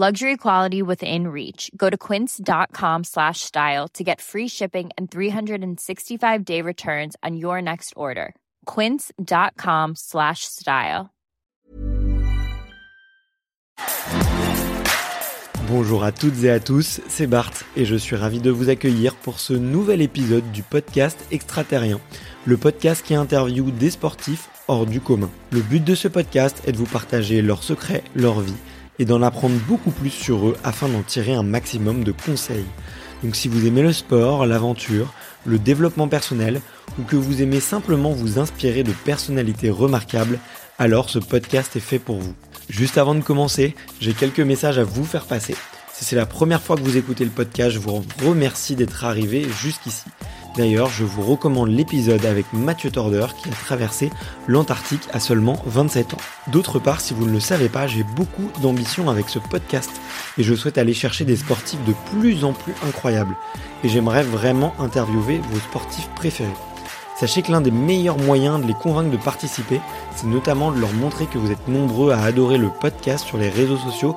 Luxury quality within reach. Go to quince.com slash style to get free shipping and 365 day returns on your next order. Quince.com slash style. Bonjour à toutes et à tous, c'est Bart et je suis ravi de vous accueillir pour ce nouvel épisode du podcast Extraterrien, le podcast qui interviewe des sportifs hors du commun. Le but de ce podcast est de vous partager leurs secrets, leur vie et d'en apprendre beaucoup plus sur eux afin d'en tirer un maximum de conseils. Donc si vous aimez le sport, l'aventure, le développement personnel ou que vous aimez simplement vous inspirer de personnalités remarquables, alors ce podcast est fait pour vous. Juste avant de commencer, j'ai quelques messages à vous faire passer. Si c'est la première fois que vous écoutez le podcast, je vous remercie d'être arrivé jusqu'ici. D'ailleurs, je vous recommande l'épisode avec Mathieu Torder qui a traversé l'Antarctique à seulement 27 ans. D'autre part, si vous ne le savez pas, j'ai beaucoup d'ambition avec ce podcast et je souhaite aller chercher des sportifs de plus en plus incroyables. Et j'aimerais vraiment interviewer vos sportifs préférés. Sachez que l'un des meilleurs moyens de les convaincre de participer, c'est notamment de leur montrer que vous êtes nombreux à adorer le podcast sur les réseaux sociaux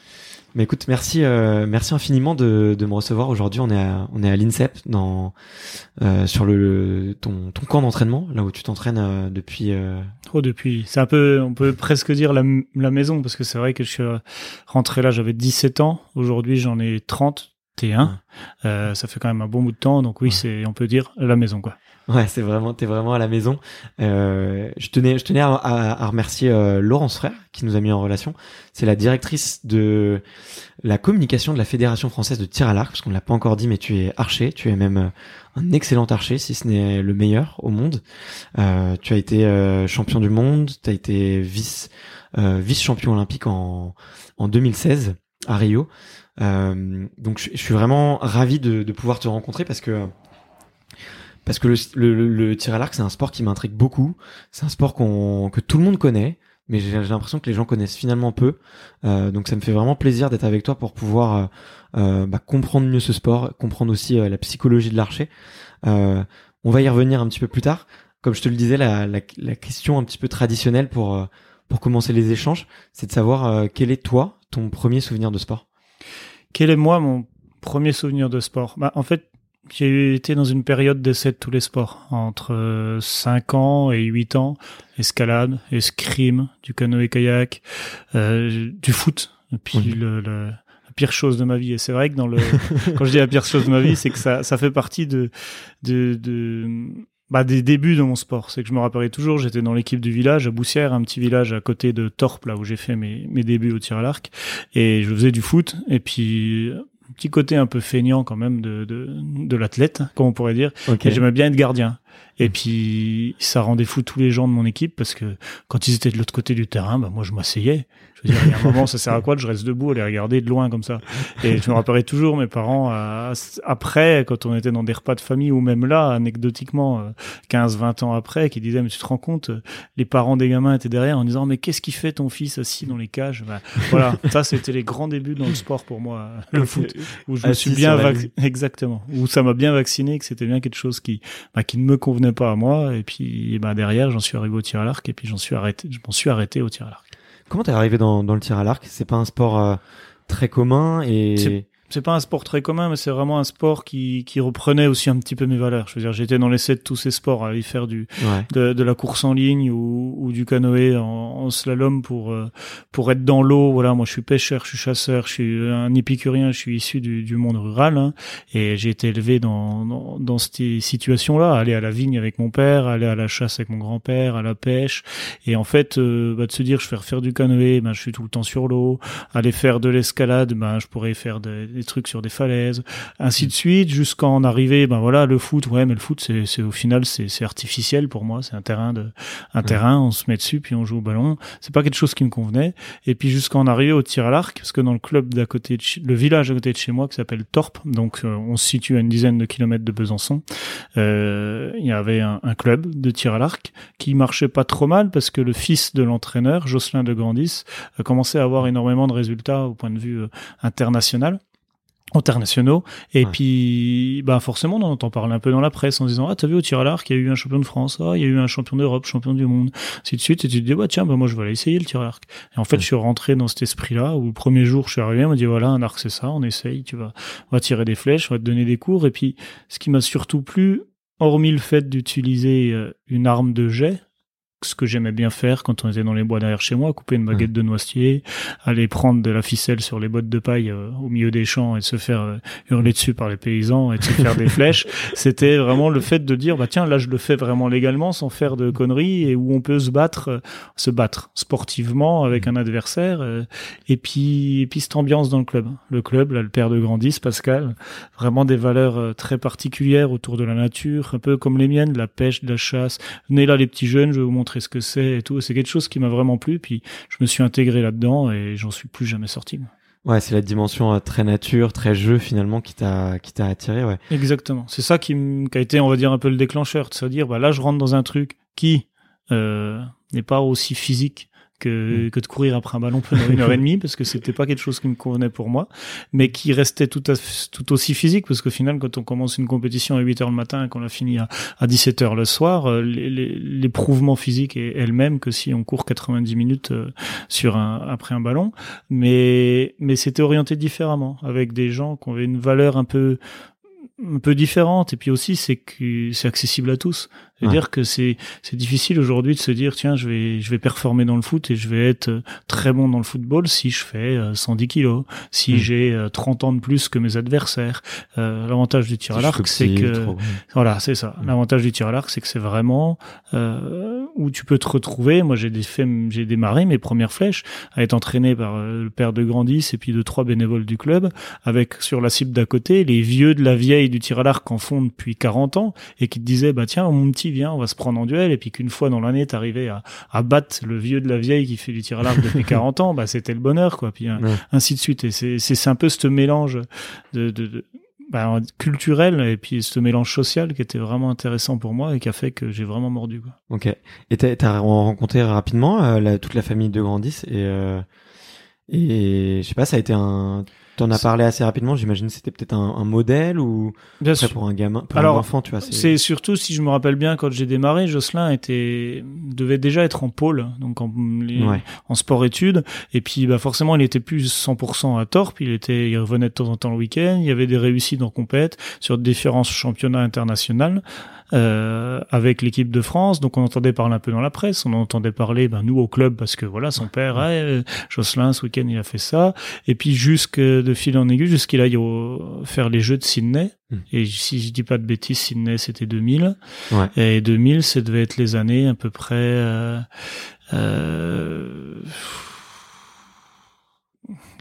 Mais écoute, merci, euh, merci infiniment de, de me recevoir aujourd'hui. On est à, on est à l'INSEP dans euh, sur le ton, ton camp d'entraînement, là où tu t'entraînes euh, depuis. Euh... Oh, depuis. C'est un peu, on peut presque dire la, la maison parce que c'est vrai que je suis rentré là, j'avais 17 ans. Aujourd'hui, j'en ai 31. Ouais. ça fait quand même un bon bout de temps, donc oui, ouais. c'est, on peut dire la maison quoi. Ouais, c'est vraiment, t'es vraiment à la maison. Euh, je tenais, je tenais à, à, à remercier euh, Laurence Frère qui nous a mis en relation. C'est la directrice de la communication de la Fédération française de tir à l'arc, parce qu'on ne l'a pas encore dit, mais tu es archer. Tu es même euh, un excellent archer, si ce n'est le meilleur au monde. Euh, tu as été euh, champion du monde, tu as été vice euh, vice champion olympique en en 2016 à Rio. donc je, je, suis vraiment ravi de, de pouvoir te rencontrer parce que parce que le, le, le tir à l'arc c'est un sport qui m'intrigue beaucoup. C'est un sport qu'on que tout le monde connaît, mais j'ai l'impression que les gens connaissent finalement peu. Euh, donc ça me fait vraiment plaisir d'être avec toi pour pouvoir euh, euh, bah, comprendre mieux ce sport, comprendre aussi la psychologie de l'archer. on va y revenir un petit peu plus tard. Comme je te le disais, la, la, la question un petit peu traditionnelle pour pour commencer les échanges, c'est de savoir quel est toi ton premier souvenir de sport? Quel est moi mon premier souvenir de sport? Bah, En fait, j'ai été dans une période d'essai de tous les sports, entre 5 ans et 8 ans, escalade, escrime, du canoë-kayak, euh, du foot, et puis oui. le, le, la pire chose de ma vie. Et c'est vrai que dans le, quand je dis la pire chose de ma vie, c'est que ça, ça fait partie de, de, de bah, des débuts de mon sport. C'est que je me rappellerai toujours, j'étais dans l'équipe du village, à Boussière, un petit village à côté de Torp, là où j'ai fait mes, mes débuts au tir à l'arc. Et je faisais du foot. Et puis, petit côté un peu feignant quand même de, de, de l'athlète, comme on pourrait dire. Okay. Et j'aimais bien être gardien. Et puis, ça rendait fou tous les gens de mon équipe parce que quand ils étaient de l'autre côté du terrain, bah, moi, je m'asseyais. Je veux dire, il y a un moment, ça sert à quoi je reste debout à les regarder de loin comme ça? Et je me rappellerai toujours mes parents, euh, après, quand on était dans des repas de famille ou même là, anecdotiquement, euh, 15, 20 ans après, qui disaient, mais tu te rends compte, euh, les parents des gamins étaient derrière en disant, mais qu'est-ce qui fait ton fils assis dans les cages? Bah, voilà. ça, c'était les grands débuts dans le sport pour moi, le foot, où je me suis bien, exactement, où ça m'a bien vacciné, que c'était bien quelque chose qui, bah, qui ne me convenait pas à moi. Et puis, bah, derrière, j'en suis arrivé au tir à l'arc et puis j'en suis arrêté, je m'en suis arrêté au tir à l'arc. Comment t'es arrivé dans, dans le tir à l'arc? C'est pas un sport euh, très commun et c'est pas un sport très commun, mais c'est vraiment un sport qui, qui reprenait aussi un petit peu mes valeurs. Je veux dire, j'étais dans l'essai de tous ces sports, à aller faire du de, de, la course en ligne ou, ou du canoë en, en, slalom pour euh, pour être dans l'eau. Voilà, moi je suis pêcheur, je suis chasseur, je suis un épicurien, je suis issu du, du monde rural hein, et j'ai été élevé dans, dans, dans ces situations-là, aller à la vigne avec mon père, aller à la chasse avec mon grand-père, à la pêche et en fait euh, bah, de se dire je vais faire du canoë, ben je suis tout le temps sur l'eau, aller faire de l'escalade, ben je pourrais faire des des trucs sur des falaises, ainsi de suite, jusqu'à en arriver, ben voilà, le foot, ouais, mais le foot, c'est, c'est au final, c'est, c'est artificiel pour moi, c'est un terrain de, un terrain, on se met dessus, puis on joue au ballon. C'est pas quelque chose qui me convenait. Et puis jusqu'à en arriver au tir à l'arc, parce que dans le club d'à côté, de le village à côté de chez moi, qui s'appelle Torp, donc euh, on se situe à une dizaine de kilomètres de Besançon, euh, il y avait un, un, club de tir à l'arc qui marchait pas trop mal parce que le fils de l'entraîneur, Jocelyn de Grandis, a commencé à avoir énormément de résultats au point de vue euh, international internationaux. Et puis bah forcément on entend parler un peu dans la presse en disant ah t'as vu au tir à l'arc il y a eu un champion de France. Ah il y a eu un champion d'Europe champion du monde. Ainsi de suite. Et tu te dis bah tiens bah moi je vais aller essayer le tir à l'arc. Et en fait je suis rentré dans cet esprit là où le premier jour je suis arrivé on m'a dit voilà un arc c'est ça on essaye tu vas on va tirer des flèches on va te donner des cours. Et puis ce qui m'a surtout plu hormis le fait d'utiliser euh, une arme de jet ce que j'aimais bien faire quand on était dans les bois derrière chez moi, couper une baguette mmh. de noisetier, aller prendre de la ficelle sur les bottes de paille euh, au milieu des champs et se faire euh, hurler dessus par les paysans et de se faire des flèches. C'était vraiment le fait de dire bah tiens là je le fais vraiment légalement sans faire de conneries et où on peut se battre, euh, se battre sportivement avec un adversaire et puis et puis cette ambiance dans le club. Le club là le père de Grandis Pascal, vraiment des valeurs très particulières autour de la nature, un peu comme les miennes, de la pêche, de la chasse. Venez là les petits jeunes, je vais vous montrer ce que c'est et tout. C'est quelque chose qui m'a vraiment plu. Puis je me suis intégré là-dedans et j'en suis plus jamais sorti. Ouais, c'est la dimension euh, très nature, très jeu finalement qui t'a qui t'a attiré, ouais. Exactement. C'est ça qui, qui, a été, on va dire, un peu le déclencheur, de se dire, bah là, je rentre dans un truc qui euh, n'est pas aussi physique que, mm. que de courir après un ballon pendant une heure et demie parce que c'était pas quelque chose qui me convenait pour moi, mais qui restait tout, à, tout aussi physique parce qu'au final, quand on commence une compétition à 8 heures le matin et qu'on a fini à, à 17 heures le soir, euh, l'éprouvement physique est, elle même que si on court 90 minutes euh, sur un, après un ballon. Mais, mais c'était orienté différemment avec des gens qui avaient une valeur un peu, un peu différente et puis aussi c'est que c'est accessible à tous c'est-à-dire que c'est c'est difficile aujourd'hui de se dire tiens je vais je vais performer dans le foot et je vais être euh, très bon dans le football si je fais 110 euh, kilos, si hmm. j'ai 30 euh, ans de plus que mes adversaires. Euh, L'avantage du tir à l'arc c'est que voilà c'est ça. Hmm. L'avantage du tir à l'arc c'est que c'est vraiment euh, où tu peux te retrouver. Moi j'ai des j'ai démarré mes premières flèches à être entraîné par le père de Grandis et puis de trois bénévoles du club avec sur la cible d'à côté les vieux de la vieille du tir à l'arc en font depuis 40 ans et qui te disaient bah tiens mon petit viens, on va se prendre en duel, et puis qu'une fois dans l'année, t'arrivais à, à battre le vieux de la vieille qui fait du tir à l'arc depuis 40 ans, bah c'était le bonheur, quoi. Puis ainsi de suite. Et c'est c'est un peu ce mélange de, de, bah, culturel et puis ce mélange social qui était vraiment intéressant pour moi et qui a fait que j'ai vraiment mordu. Quoi. Ok. Et t'as rencontré rapidement euh, toute la famille de Grandis et euh, et je sais pas, ça a été un T'en as parlé assez rapidement, j'imagine c'était peut-être un, un, modèle ou bien sûr. pour un gamin, pour Alors, un enfant, tu vois. C'est surtout si je me rappelle bien quand j'ai démarré, Jocelyn était devait déjà être en pôle, donc en, en sport études, et puis bah forcément il était plus 100% à Torp, il était, il revenait de temps en temps le week-end, il y avait des réussites en compète sur différents championnats internationaux euh, avec l'équipe de France. Donc on entendait parler un peu dans la presse, on entendait parler, ben, nous au club, parce que voilà, son père, euh, Jocelyn, ce week-end, il a fait ça. Et puis jusque de fil en aiguille, jusqu'il aille au, faire les Jeux de Sydney. Hmm. Et si je dis pas de bêtises, Sydney c'était 2000. Ouais. Et 2000, ça devait être les années à peu près. Euh, euh,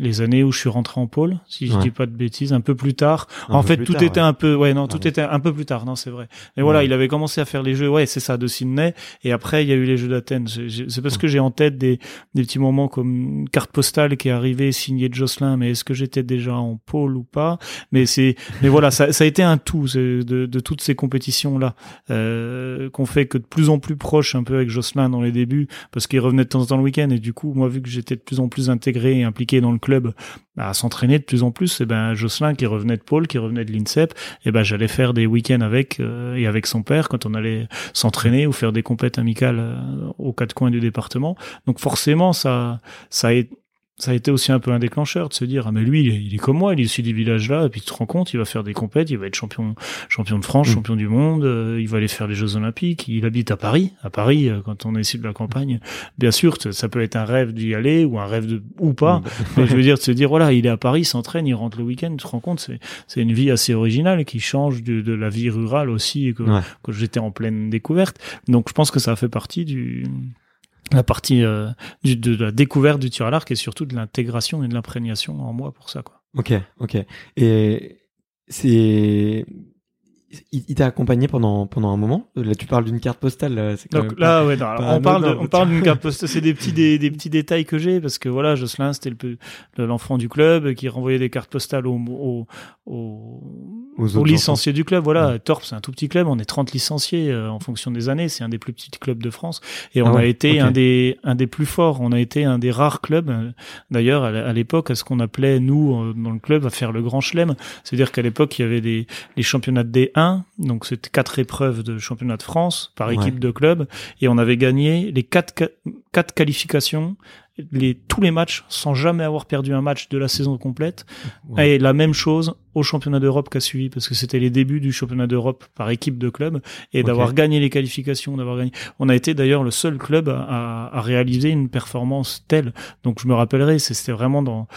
les années où je suis rentré en pôle, si je dis pas de bêtises, un peu plus tard. en fait, tout était un peu, ouais, non, tout était un peu plus tard, non, c'est vrai. Mais voilà, il avait commencé à faire les jeux, ouais, c'est ça, de Sydney, et après il y a eu les jeux d'Athènes. C'est parce que j'ai en tête des, des petits moments comme une carte postale qui est arrivée signée de Jocelyn, mais est-ce que j'étais déjà en pôle ou pas? Mais c'est, mais voilà, ça, ça a été un tout de, de toutes ces compétitions là euh, qu'on fait que de plus en plus proche un peu avec Jocelyn dans les débuts, parce qu'il revenait de temps en temps le week-end, et du coup, moi vu que j'étais de plus en plus intégré et impliqué dans le club à s'entraîner de plus en plus. Et ben Jocelyn qui revenait de Pôle, qui revenait de l'INSEP, et ben j'allais faire des week-ends avec euh, et avec son père quand on allait s'entraîner ou faire des compètes amicales euh, aux quatre coins du département. Donc forcément ça ça a ça a été aussi un peu un déclencheur de se dire ah mais lui il est, comme moi il est issu du village là et puis tu te rends compte il va faire des compètes il va être champion champion de France mm. champion du monde euh, il va aller faire les Jeux Olympiques il habite à Paris à Paris euh, quand on est issu de la campagne bien sûr ça peut être un rêve d'y aller ou un rêve de ou pas mm. mais je veux dire de se dire voilà il est à Paris s'entraîne il rentre le week-end tu te rends compte c'est c'est une vie assez originale qui change de, de la vie rurale aussi que, que j'étais en pleine découverte donc je pense que ça fait partie du la partie euh, du, de la découverte du tir à l'arc et surtout de l'intégration et de l'imprégnation en moi pour ça quoi. Ok, ok. Et c'est il, t'a accompagné pendant pendant un moment? Là, tu parles d'une carte postale. Là, Donc là, ouais, on, parle on parle d'une carte postale. C'est des petits des, des, petits détails que j'ai parce que voilà, Jocelyn, c'était le l'enfant du club qui renvoyait des cartes postales aux au, au, aux, licenciés du club. Voilà, Torp, c'est un tout petit club. On est 30 licenciés euh, en fonction des années. C'est un des plus petits clubs de France et on ah a été un des un des plus forts. On a été un des rares clubs. Euh, d'ailleurs, à l'époque, à ce qu'on appelait nous euh, dans le club à faire le grand chelem. C'est-à-dire qu'à l'époque, il y avait des les championnats de D1 donc c'était quatre épreuves de championnat de France par équipe de club, et on avait gagné les quatre, quatre qualifications, les, tous les matchs sans jamais avoir perdu un match de la saison complète. Et la même chose au championnat d'Europe qu'a suivi, parce que c'était les débuts du championnat d'Europe par équipe de club, et d'avoir gagné les qualifications, d'avoir gagné. On a été d'ailleurs le seul club à, à, réaliser une performance telle. Donc je me rappellerai, c'était vraiment dans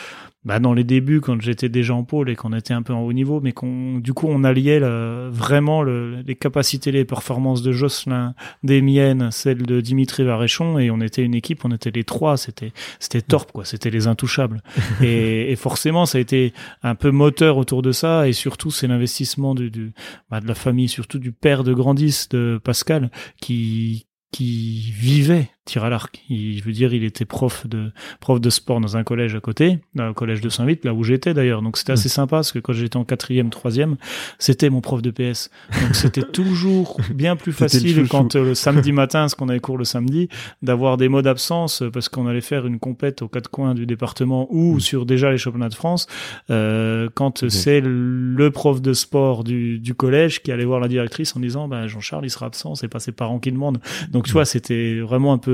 bah, dans les débuts quand j'étais déjà en pôle et qu'on était un peu en haut niveau, mais qu'on du coup on alliait vraiment le, les capacités, les performances de Jocelyn, des miennes, celles de Dimitri Varéchon, et on était une équipe, on était les trois, c'était c'était torp quoi, c'était les intouchables. et, et, forcément ça a été un peu moteur autour de ça, et surtout c'est l'investissement du, du bah, de la famille, surtout du père de Grandis de Pascal, qui qui vivait tir à l'arc. Il veut dire, il était prof de prof de sport dans un collège à côté, dans le collège de Saint-Vite, là où j'étais d'ailleurs. Donc c'était assez sympa parce que quand j'étais en quatrième, troisième, c'était mon prof de PS. Donc c'était toujours bien plus facile quand euh, le samedi matin, ce qu'on avait cours le samedi, d'avoir des mots d'absence parce qu'on allait faire une compète aux quatre coins du département ou mm. sur déjà les championnats de France. Euh, quand c'est le prof de sport du, du collège qui allait voir la directrice en disant, bah, Jean-Charles, il sera absent, c'est pas ses parents qui demandent. Donc tu mm. vois, c'était vraiment un peu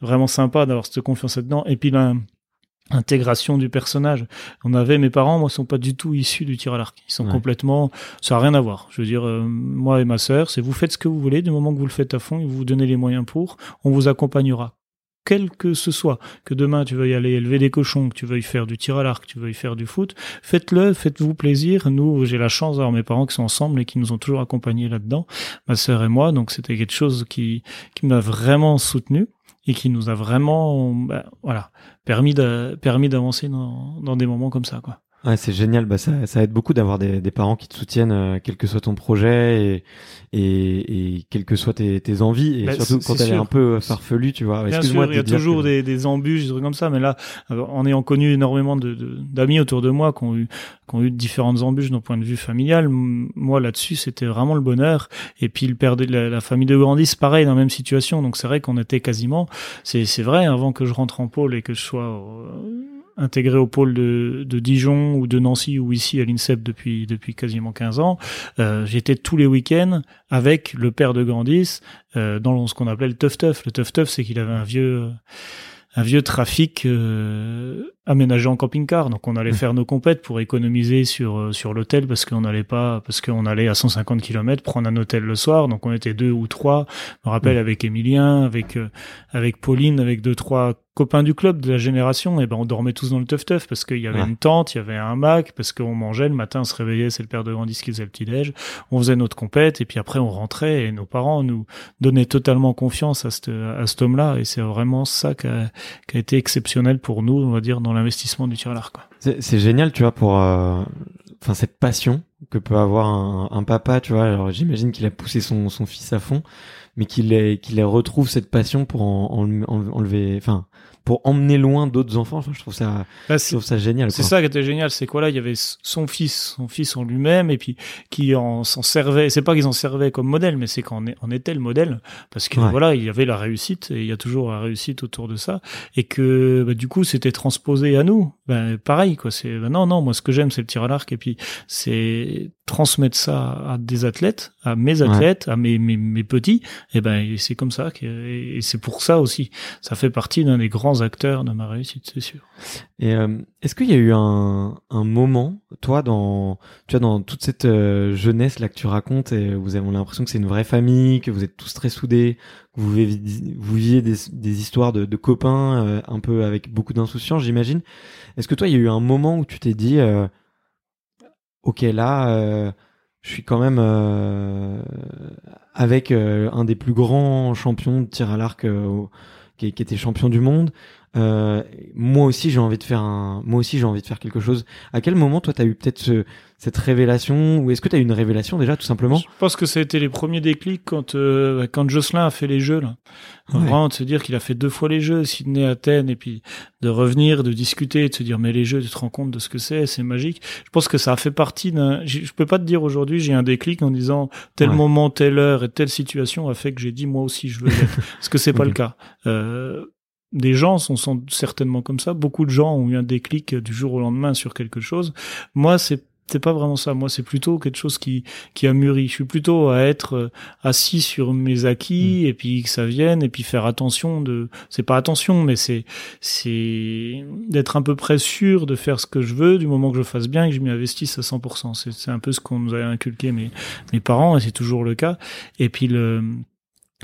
vraiment sympa d'avoir cette confiance là-dedans. Et puis l'intégration du personnage. On avait mes parents, moi, sont pas du tout issus du tir à l'arc. Ils sont complètement, ça a rien à voir. Je veux dire, euh, moi et ma sœur, c'est vous faites ce que vous voulez du moment que vous le faites à fond et vous vous donnez les moyens pour, on vous accompagnera quel que ce soit, que demain tu veuilles aller élever des cochons, que tu veuilles faire du tir à l'arc, que tu veuilles faire du foot, faites-le, faites-vous plaisir. Nous, j'ai la chance d'avoir mes parents qui sont ensemble et qui nous ont toujours accompagnés là-dedans, ma sœur et moi, donc c'était quelque chose qui, qui m'a vraiment soutenu et qui nous a vraiment bah, voilà permis d'avancer dans, dans des moments comme ça quoi. Ouais, c'est génial. Bah, ça, ça aide beaucoup d'avoir des, des, parents qui te soutiennent, euh, quel que soit ton projet et, et, et quelles que soient tes, tes envies. Et bah, surtout quand elle est un peu farfelue, tu vois. Bien sûr, il y a toujours des, des embûches, des trucs comme ça. Mais là, en ayant connu énormément de, d'amis autour de moi qui ont eu, qui ont eu différentes embûches d'un point de vue familial, moi là-dessus, c'était vraiment le bonheur. Et puis le père de la, famille de Grandis, pareil, dans la même situation. Donc c'est vrai qu'on était quasiment, c'est, c'est vrai, avant que je rentre en pôle et que je sois euh, intégré au pôle de, Dijon ou de Nancy ou ici à l'INSEP depuis depuis quasiment 15 ans, euh, j'étais tous les week-ends avec le père de Grandis euh, dans ce qu'on appelait le teuf teuf. Le teuf teuf, c'est qu'il avait un vieux un vieux trafic euh, aménagé en camping-car. Donc on allait mmh. faire nos compètes pour économiser sur euh, sur l'hôtel parce qu'on n'allait pas parce qu'on allait à 150 km prendre un hôtel le soir. Donc on était deux ou trois. Je me rappelle mmh. avec Emilien, avec euh, avec Pauline, avec deux trois copains du club de la génération, et ben on dormait tous dans le teuf teuf parce qu'il y avait une tente, il y avait un Mac, parce qu'on mangeait le matin, on se réveillait, c'est le père de Grandis qui faisait le petit déj, on faisait notre compète et puis après on rentrait et nos parents nous donnaient totalement confiance à, ce à cet homme-là et c'est vraiment ça qui a, qui a, été exceptionnel pour nous, on va dire, dans l'investissement du tir à l'arc. C'est génial, tu vois, pour euh, enfin cette passion que peut avoir un, un papa, tu vois. Alors j'imagine qu'il a poussé son, son fils à fond, mais qu'il qu'il retrouve cette passion pour en, en, enlever, enfin pour emmener loin d'autres enfants. Enfin, je trouve ça, Bah, je trouve ça génial. C'est ça qui était génial, c'est quoi là Il y avait son fils, son fils en lui-même, et puis qui en s'en servait. C'est pas qu'ils en servaient comme modèle, mais c'est est- en était le modèle, parce que Ouais. voilà, il y avait la réussite et il y a toujours la réussite autour de ça, et que bah, du coup c'était transposé à nous. Ben pareil quoi. C'est non non, moi ce que j'aime c'est le tir à l'arc, et puis c'est transmettre ça à des athlètes, à mes athlètes, à mes, mes, mes petits. Et ben c'est comme ça que, et c'est pour ça aussi. Ça fait partie d'un des grands acteurs de ma réussite, c'est sûr. Et euh, est-ce qu'il y a eu un, moment, toi, dans, tu vois, dans toute cette euh, jeunesse là que tu racontes, et vous avez l'impression que c'est une vraie famille, que vous êtes tous très soudés, que vous viviez, vous viviez des, histoires de, copains, euh, un peu avec beaucoup d'insouciance, j'imagine. Est-ce que toi, il y a eu un moment où tu t'es dit, ok, là, je suis quand même avec un des plus grands champions de tir à l'arc qui, était champion du monde. Euh, moi aussi j'ai envie de faire un moi aussi j'ai envie de faire quelque chose à quel moment toi t'as eu peut-être ce- cette révélation ou est-ce que t'as eu une révélation déjà tout simplement? Je pense que ça a été les premiers déclics quand euh, quand Jocelyn a fait les jeux là. Ouais. Vraiment de se dire qu'il a fait deux fois les jeux, Sydney, Athènes, et puis de revenir, de discuter, de se dire mais les jeux, tu te rends compte de ce que c'est, c'est magique. Je pense que ça a fait partie d'un. Je peux pas te dire aujourd'hui j'ai un déclic en disant tel Ouais. moment, telle heure et telle situation a fait que j'ai dit moi aussi je veux. Parce que c'est pas le cas. Euh, des gens sont, sont certainement comme ça. Beaucoup de gens ont eu un déclic du jour au lendemain sur quelque chose. Moi, c'est c'est pas vraiment ça. Moi, c'est plutôt quelque chose qui qui a mûri. Je suis plutôt à être euh, assis sur mes acquis et puis que ça vienne et puis faire attention de. C'est pas attention, mais c'est c'est d'être un peu près sûr de faire ce que je veux du moment que je fasse bien et que je m'y investisse à 100%. C'est c'est un peu ce qu'on nous a inculqué mes mes parents et c'est toujours le cas. Et puis le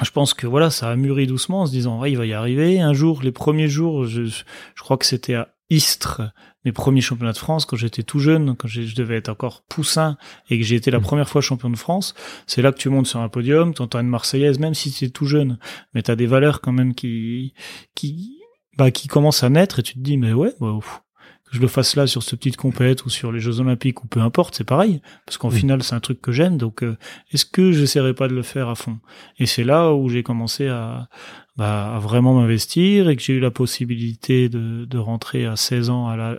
je pense que voilà, ça a mûri doucement en se disant, ouais, il va y arriver. Un jour, les premiers jours, je, je crois que c'était à Istres, mes premiers championnats de France, quand j'étais tout jeune, quand je devais être encore poussin et que j'ai été la Mhm. première fois champion de France. C'est là que tu montes sur un podium, tu entends une Marseillaise, même si tu es tout jeune, mais tu as des valeurs quand même qui, qui, bah, qui commencent à naître et tu te dis, mais ouais, bah, ouf, je le fasse là sur cette petite compète ou sur les Jeux Olympiques ou peu importe, c'est pareil. Parce qu'en Mhm. final, c'est un truc que j'aime, donc euh, est-ce que j'essaierai pas de le faire à fond? Et c'est là où j'ai commencé à, bah, à vraiment m'investir et que j'ai eu la possibilité de, de rentrer à 16 ans, à, la,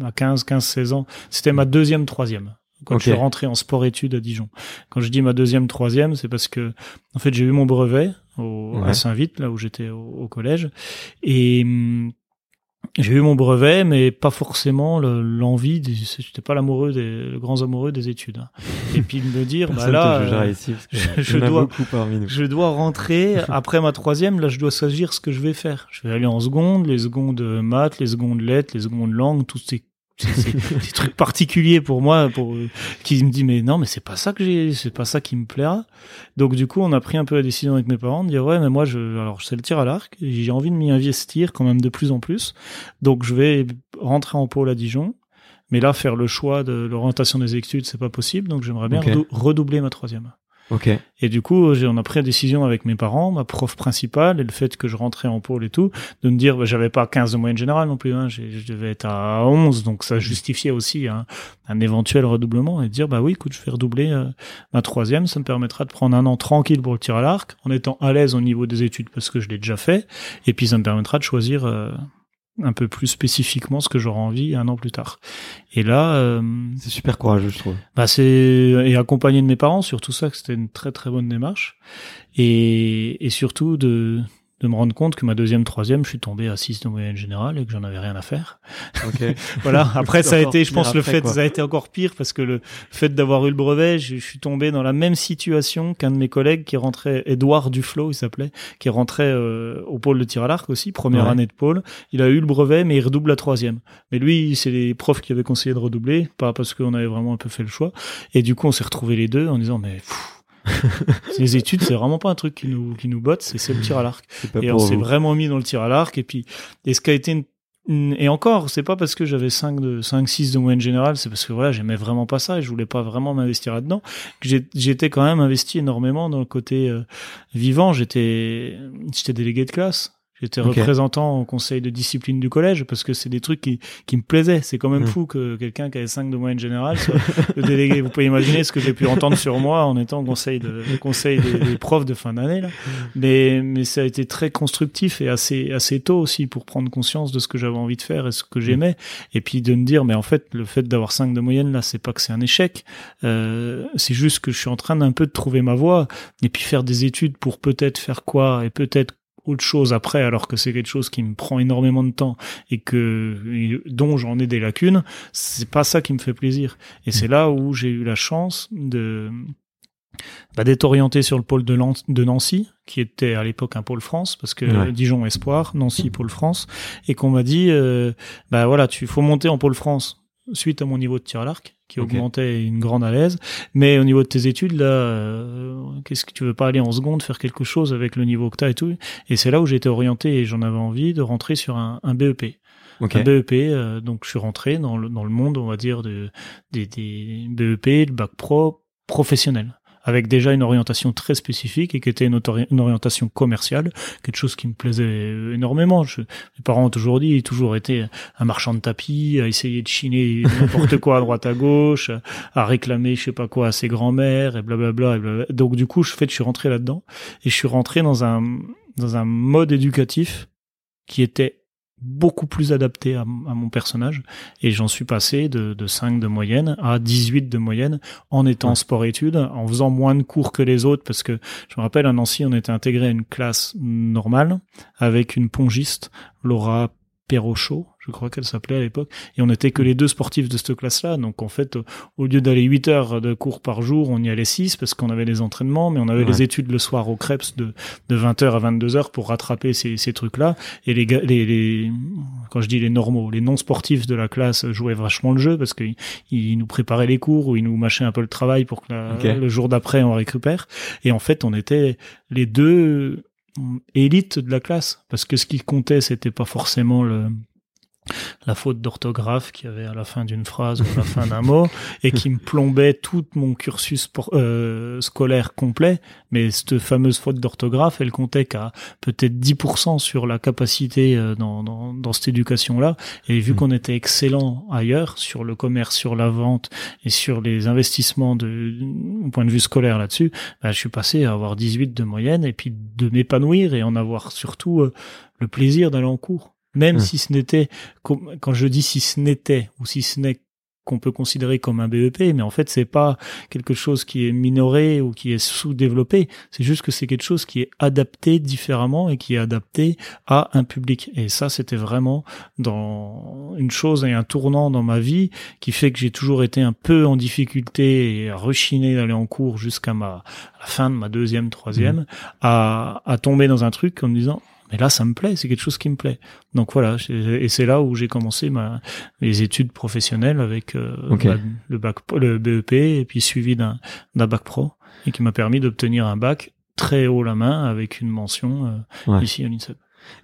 à, à 15, 15, 16 ans. C'était ma deuxième, troisième. Quand Ok. je suis rentré en sport-études à Dijon. Quand je dis ma deuxième, troisième, c'est parce que, en fait, j'ai eu mon brevet au, Ouais. à Saint-Vite, là où j'étais au, au collège. Et, hum, j'ai eu mon brevet, mais pas forcément le- l'envie. des- J'étais pas l'amoureux des, le grand amoureux des études. Et puis de me dire, bah là, euh, ici je- dois- je dois rentrer après ma troisième. Là, je dois choisir ce que je vais faire. Je vais aller en seconde, les secondes maths, les secondes lettres, les secondes langues, tous ces, ces, ces- ces trucs particuliers pour moi, pour euh, qui me dit mais non, mais c'est pas ça que j'ai, c'est pas ça qui me plaira. Donc du coup, on a pris un peu la décision avec mes parents de dire ouais, mais moi je, alors c'est le tir à l'arc, j'ai envie de m'y investir quand même de plus en plus. Donc je vais rentrer en pôle à Dijon. Mais là, faire le choix de l'orientation des études, c'est pas possible. Donc j'aimerais bien redoubler ma troisième. Ok. Et du coup, j'ai- on a pris la décision avec mes parents, ma prof principale, et le fait que je rentrais en pôle et tout, de me dire, bah, j'avais pas 15 de moyenne générale non plus, hein, je devais être à 11, donc ça justifiait aussi un, un éventuel redoublement, et de dire, bah oui, écoute, je vais redoubler euh, ma troisième, ça me permettra de prendre un an tranquille pour le tir à l'arc, en étant à l'aise au niveau des études, parce que je l'ai déjà fait, et puis ça me permettra de choisir euh, un peu plus spécifiquement ce que j'aurai envie un an plus tard. Et là, euh, c'est super courageux je trouve bah c'est et accompagné de mes parents sur tout ça que c'était une très très bonne démarche et, et surtout de de me rendre compte que ma deuxième troisième je suis tombé à 6 de moyenne générale et que j'en avais rien à faire. Ok. Voilà. Après ça a été je pense le fait quoi. ça a été encore pire parce que le fait d'avoir eu le brevet je, je suis tombé dans la même situation qu'un de mes collègues qui rentrait Edouard Duflo il s'appelait qui rentrait euh, au pôle de tir à l'arc aussi première Ouais. année de pôle. Il a eu le brevet mais il redouble la troisième. Mais lui c'est les profs qui avaient conseillé de redoubler pas parce qu'on avait vraiment un peu fait le choix. Et du coup on s'est retrouvés les deux en disant mais pff, les études c'est vraiment pas un truc qui nous qui nous botte c'est le tir à l'arc. Et on s'est vraiment mis dans le tir à l'arc. Et puis et ce qui a été une, et encore c'est pas parce que j'avais 5 de 5 6 de moyenne générale c'est parce que voilà j'aimais vraiment pas ça et je voulais pas vraiment m'investir là-dedans. J'étais quand même investi énormément dans le côté euh, vivant. J'étais j'étais délégué de classe J'étais représentant au conseil de discipline du collège parce que c'est des trucs qui, qui me plaisaient. C'est quand même Mm. fou que quelqu'un qui avait 5 de moyenne générale soit le délégué. Vous pouvez imaginer ce que j'ai pu entendre sur moi en étant au conseil, de, au conseil des, des profs de fin d'année. là. Mais, mais ça a été très constructif et assez, assez tôt aussi pour prendre conscience de ce que j'avais envie de faire et ce que j'aimais. Et puis de me dire, mais en fait, le fait d'avoir 5 de moyenne, là, c'est pas que c'est un échec. Euh, c'est juste que je suis en train d'un peu de trouver ma voie et puis faire des études pour peut-être faire quoi et peut-être autre chose après alors que c'est quelque chose qui me prend énormément de temps et que et dont j'en ai des lacunes c'est pas ça qui me fait plaisir. Et c'est là où j'ai eu la chance de bah, d'être orienté sur le pôle de, Nancy qui était à l'époque un pôle France parce que Ouais. Dijon Espoir Nancy pôle France et qu'on m'a dit euh, bah voilà tu faut monter en pôle France suite à mon niveau de tir à l'arc qui augmentait une grande à l'aise mais au niveau de tes études là euh, qu'est-ce que tu veux pas aller en seconde faire quelque chose avec le niveau que t'as et tout? Et c'est là où été orienté et j'en avais envie de rentrer sur un, un BEP Ok. un BEP euh, donc je suis rentré dans le, dans le monde on va dire de, des, des BEP le bac pro professionnel avec déjà une orientation très spécifique et qui était une, orientation commerciale, quelque chose qui me plaisait euh, énormément. Mes parents ont toujours dit, j'ai toujours été un marchand de tapis, à essayer de chiner n'importe quoi à droite à gauche, à, réclamer je sais pas quoi à ses grands-mères et blablabla. Donc du coup, je fais, je suis rentré là-dedans et je suis rentré dans un dans un mode éducatif qui était beaucoup plus adapté à, mon personnage et j'en suis passé de, de 5 de moyenne à 18 de moyenne en étant Ouais. sport-études, en faisant moins de cours que les autres parce que je me rappelle à Nancy on était intégré à une classe normale avec une pongiste, Laura Perrochot, je crois qu'elle s'appelait à l'époque, et on n'était que les deux sportifs de cette classe-là, donc en fait, au- lieu d'aller 8 heures de cours par jour, on y allait 6 parce qu'on avait les entraînements, mais on avait Ouais. les études le soir au Krebs de, de 20h à 22h pour rattraper ces, ces trucs-là, et les, les, les, quand je dis les normaux, les non-sportifs de la classe jouaient vachement le jeu parce qu'ils ils nous préparaient les cours ou ils nous mâchaient un peu le travail pour que la- le jour d'après on récupère, et en fait, on était les deux élites de la classe parce que ce qui comptait c'était pas forcément le la faute d'orthographe qu'il y avait à la fin d'une phrase ou à la fin d'un mot et qui me plombait tout mon cursus pour- euh, scolaire complet mais cette fameuse faute d'orthographe elle comptait qu'à peut-être 10% sur la capacité euh, dans, dans, dans cette éducation là et vu Mm. qu'on était excellent ailleurs sur le commerce sur la vente et sur les investissements de, au point de vue scolaire là-dessus bah, je suis passé à avoir 18 de moyenne et puis de m'épanouir et en avoir surtout euh, le plaisir d'aller en cours. Même Mm. si ce n'était, quand je dis si ce n'était ou si ce n'est qu'on peut considérer comme un BEP, mais en fait c'est pas quelque chose qui est minoré ou qui est sous-développé, c'est juste que c'est quelque chose qui est adapté différemment et qui est adapté à un public. Et ça c'était vraiment dans une chose et un tournant dans ma vie qui fait que j'ai toujours été un peu en difficulté et à rechiner d'aller en cours jusqu'à ma à la fin de ma deuxième, troisième, à, à tomber dans un truc en me disant mais là ça me plaît, c'est quelque chose qui me plaît. Donc voilà, et c'est là où j'ai commencé ma mes études professionnelles avec euh, bah, le bac, le BEP et puis suivi d'un d'un bac pro et qui m'a permis d'obtenir un bac très haut la main avec une mention euh, Ouais. ici à l'INSEP.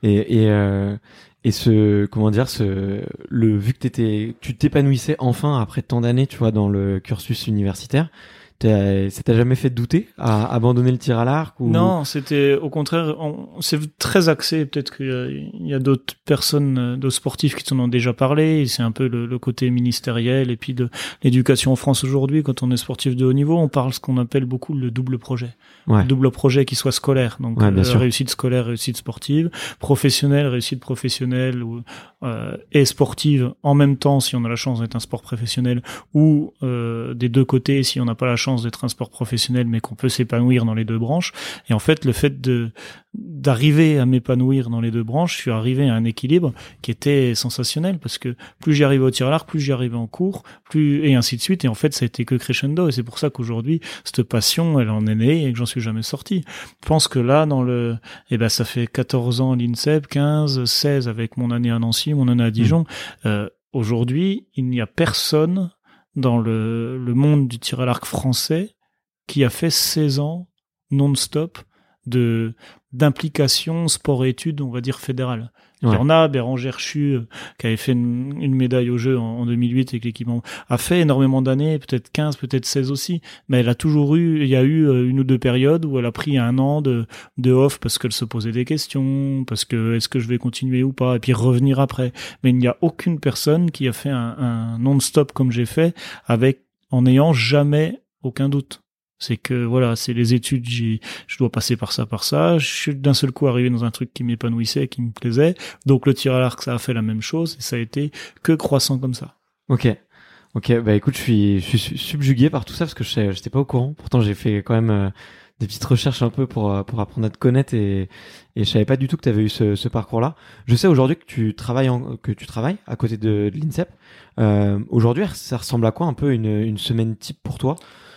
Et, et, euh, et ce, comment dire, ce, le, vu que t'étais, tu t'épanouissais enfin après tant d'années, tu vois, dans le cursus universitaire, ça t'a jamais fait douter à abandonner le tir à l'arc ou... Non, c'était au contraire, on- c'est très axé. Peut-être qu'il y a, d'autres personnes, euh, d'autres sportifs qui t'en ont déjà parlé. C'est un peu le, le côté ministériel et puis de l'éducation en France aujourd'hui. Quand on est sportif de haut niveau, on parle ce qu'on appelle beaucoup le double projet. Ouais. Le double projet qui soit scolaire, donc Ouais, bien euh, sûr. réussite scolaire, réussite sportive, professionnelle, réussite professionnelle ou euh, et sportive en même temps si on a la chance d'être un sport professionnel ou euh, des deux côtés si on n'a pas la chance d'être un sport professionnel mais qu'on peut s'épanouir dans les deux branches. Et en fait, le fait de d'arriver à m'épanouir dans les deux branches, je suis arrivé à un équilibre qui était sensationnel parce que plus j'y arrivais au tir à l'arc, plus j'y arrivais en cours, plus et ainsi de suite. Et en fait, ça a été que crescendo. Et c'est pour ça qu'aujourd'hui, cette passion, elle en est née et que j'en suis jamais sorti. Je pense que là, dans le, eh ben, ça fait 14 ans l'INSEP, 15, 16 avec mon année à Nancy, mon année à Dijon. Euh, aujourd'hui, il n'y a personne dans le, monde du tir à l'arc français qui a fait 16 ans non-stop de d'implication sport-études, on va dire fédérale. Il y en a, Bérangère Chu, euh, qui avait fait une, médaille au jeu en, 2008 avec l'équipement, a fait énormément d'années, peut-être 15, peut-être 16 aussi, mais elle a toujours eu, il y a eu euh, une ou deux périodes où elle a pris un an de, de off parce qu'elle se posait des questions, parce que est-ce que je vais continuer ou pas, et puis revenir après. Mais il n'y a aucune personne qui a fait un, un non-stop comme j'ai fait avec, en n'ayant jamais aucun doute. C'est que voilà, c'est les études, je dois passer par ça, par ça. Je suis d'un seul coup arrivé dans un truc qui m'épanouissait, qui me plaisait. Donc le tir à l'arc, ça a fait la même chose et ça a été que croissant comme ça. Ok, ok. Bah écoute, je suis, je suis subjugué par tout ça parce que je n'étais pas au courant. Pourtant, j'ai fait quand même euh, des petites recherches un peu pour euh, pour apprendre à te connaître et et je savais pas du tout que tu avais eu ce, ce parcours-là. Je sais aujourd'hui que tu travailles en, que tu travailles à côté de, de l'INSEP. Euh, aujourd'hui, ça ressemble à quoi un peu une une semaine type pour toi?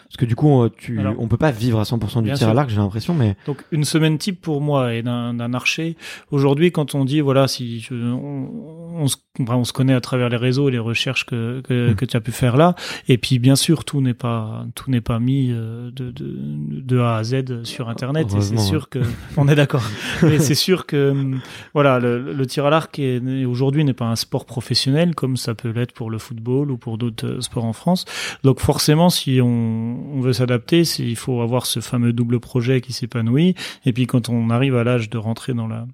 Parce que du coup, euh, tu, on peut pas vivre à 100% du tir à l'arc, j'ai l'impression, mais. Donc, une semaine type pour moi et d'un archer. Aujourd'hui, quand on dit, voilà, si on, on, se, on, se, connaît à travers les réseaux et les recherches que, que, mmh. que tu as pu faire là. Et puis, bien sûr, tout n'est pas, tout n'est pas mis euh, de, de, de, A à Z sur Internet. Et c'est sûr que, on est d'accord. Mais c'est sûr que, voilà, le, le tir à l'arc aujourd'hui n'est pas un sport professionnel comme ça peut l'être pour le football ou pour d'autres euh, sports en France. Donc, forcément, si on, on veut s'adapter, il faut avoir ce fameux double projet qui s'épanouit. Et puis quand on arrive à l'âge de rentrer dans la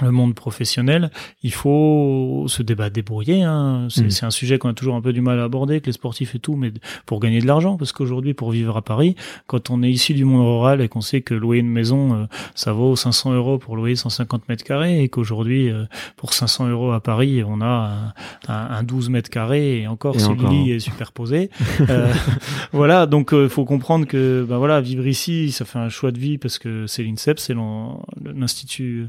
le monde professionnel, il faut se débattre, débrouiller. Hein. C'est un sujet qu'on a toujours un peu du mal à aborder, avec les sportifs et tout, mais pour gagner de l'argent, parce qu'aujourd'hui, pour vivre à Paris, quand on est ici du monde rural et qu'on sait que louer une maison, euh, ça vaut 500 euros pour louer 150 mètres carrés, et qu'aujourd'hui, euh, pour 500 euros à Paris, on a un, un, 12 mètres carrés, et encore, si le lit est superposé. euh, voilà, donc il euh, faut comprendre que ben voilà, vivre ici, ça fait un choix de vie, parce que c'est l'INSEP, c'est l'institut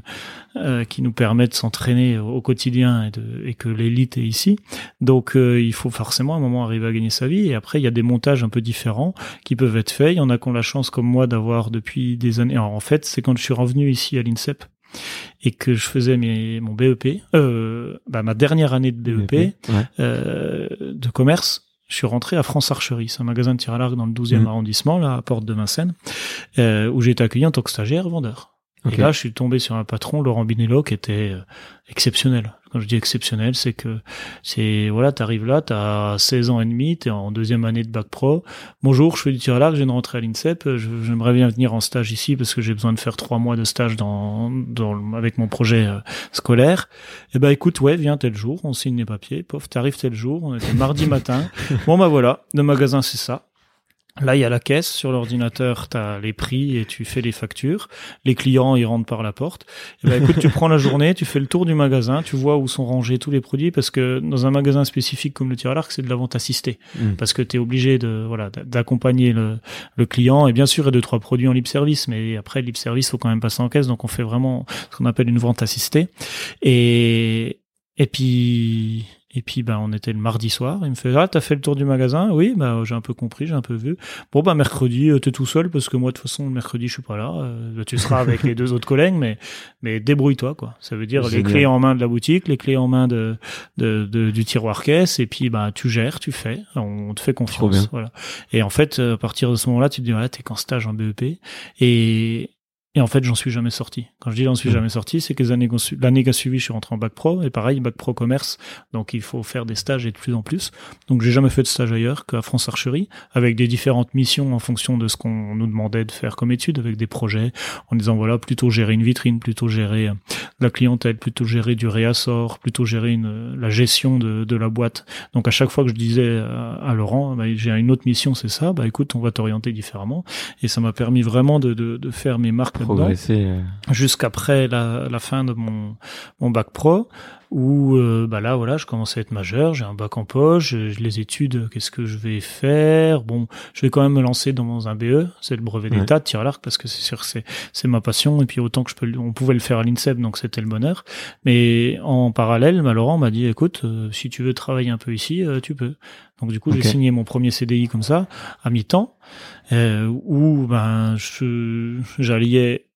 euh, qui nous permet de s'entraîner au quotidien et, de, et que l'élite est ici. Donc euh, il faut forcément à un moment arriver à gagner sa vie. Et après, il y a des montages un peu différents qui peuvent être faits. Il y en a qui ont la chance, comme moi, d'avoir depuis des années. Alors, en fait, c'est quand je suis revenu ici à l'INSEP et que je faisais mes, mon BEP, euh, bah, ma dernière année de BEP, e euh, de commerce, je suis rentré à France Archerie, c'est un magasin de tir à l'arc dans le 12e mmh. arrondissement, là, à Porte de Vincennes, euh, où j'ai été accueilli en tant que stagiaire vendeur. Et là, je suis tombé sur un patron, Laurent Binello, qui était euh, exceptionnel. Quand je dis exceptionnel, c'est que c'est voilà, t'arrives là, t'as 16 ans et demi, t'es en deuxième année de bac pro. Bonjour, je fais du tir à l'arc, je viens de rentrer à l'INSEP, j'aimerais bien venir en stage ici parce que j'ai besoin de faire trois mois de stage dans, dans avec mon projet euh, scolaire. Et eh ben écoute, ouais, viens tel jour, on signe les papiers, pof, t'arrives tel jour, on était mardi matin. Bon bah voilà, le magasin c'est ça. Là, il y a la caisse sur l'ordinateur, tu as les prix et tu fais les factures. Les clients, ils rentrent par la porte. Et eh ben, écoute, tu prends la journée, tu fais le tour du magasin, tu vois où sont rangés tous les produits parce que dans un magasin spécifique comme le tir à l'arc, c'est de la vente assistée mmh. parce que tu es obligé de voilà d'accompagner le, le, client et bien sûr, il y a deux trois produits en libre service, mais après libre service, faut quand même passer en caisse, donc on fait vraiment ce qu'on appelle une vente assistée. Et et puis et puis, bah, on était le mardi soir. Il me fait, ah, t'as fait le tour du magasin? Oui, bah, j'ai un peu compris, j'ai un peu vu. Bon, bah, mercredi, euh, t'es tout seul parce que moi, de toute façon, le mercredi, je suis pas là. Euh, tu seras avec les deux autres collègues, mais, mais débrouille-toi, quoi. Ça veut dire les clés en main de la boutique, les clés en main de, de, du tiroir caisse, et puis, bah, tu gères, tu fais. On te fait confiance. Voilà. Et en fait, à partir de ce moment-là, tu te dis, voilà, t'es qu'en stage en BEP. Et, et en fait, j'en suis jamais sorti. Quand je dis j'en suis mmh. jamais sorti, c'est que l'année qui a suivi, je suis rentré en bac pro, et pareil, bac pro commerce, donc il faut faire des stages et de plus en plus. Donc j'ai jamais fait de stage ailleurs qu'à France Archerie, avec des différentes missions en fonction de ce qu'on nous demandait de faire comme étude, avec des projets, en disant voilà, plutôt gérer une vitrine, plutôt gérer euh, la clientèle, plutôt gérer du réassort, plutôt gérer une, la gestion de, de la boîte. Donc à chaque fois que je disais à, Laurent, bah, j'ai une autre mission, c'est ça, bah écoute, on va t'orienter différemment. Et ça m'a permis vraiment de, de, de faire mes marques progresser euh. jusqu'après la, la, fin de mon, mon bac pro où euh, bah là voilà je commence à être majeur j'ai un bac en poche je, les études qu'est-ce que je vais faire? Bon je vais quand même me lancer dans un BE c'est le brevet d'état de tir à l'arc parce que c'est sûr c'est c'est ma passion et puis autant que je peux on pouvait le faire à l'INSEP donc c'était le bonheur. Mais en parallèle ma Laurent m'a dit écoute euh, si tu veux travailler un peu ici tu peux donc du coup j'ai signé mon premier CDI comme ça à mi-temps où ben j'alliais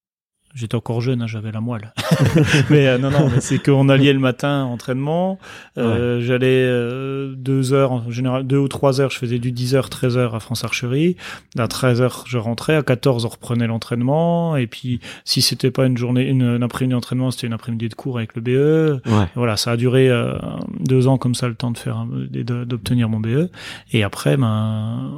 J'étais encore jeune, hein, j'avais la moelle. mais euh, non, non, c'est qu'on alliait le matin entraînement. Euh, J'allais euh, deux heures, en général deux ou trois heures, je faisais du 10h, 13h à France Archerie. À 13h, je rentrais. À 14, on reprenait l'entraînement. Et puis, si c'était pas une journée, une, après-midi d'entraînement, c'était une après-midi de cours avec le BE. Voilà, ça a duré euh, deux ans comme ça, le temps de faire, d'obtenir mon BE. Et après, ben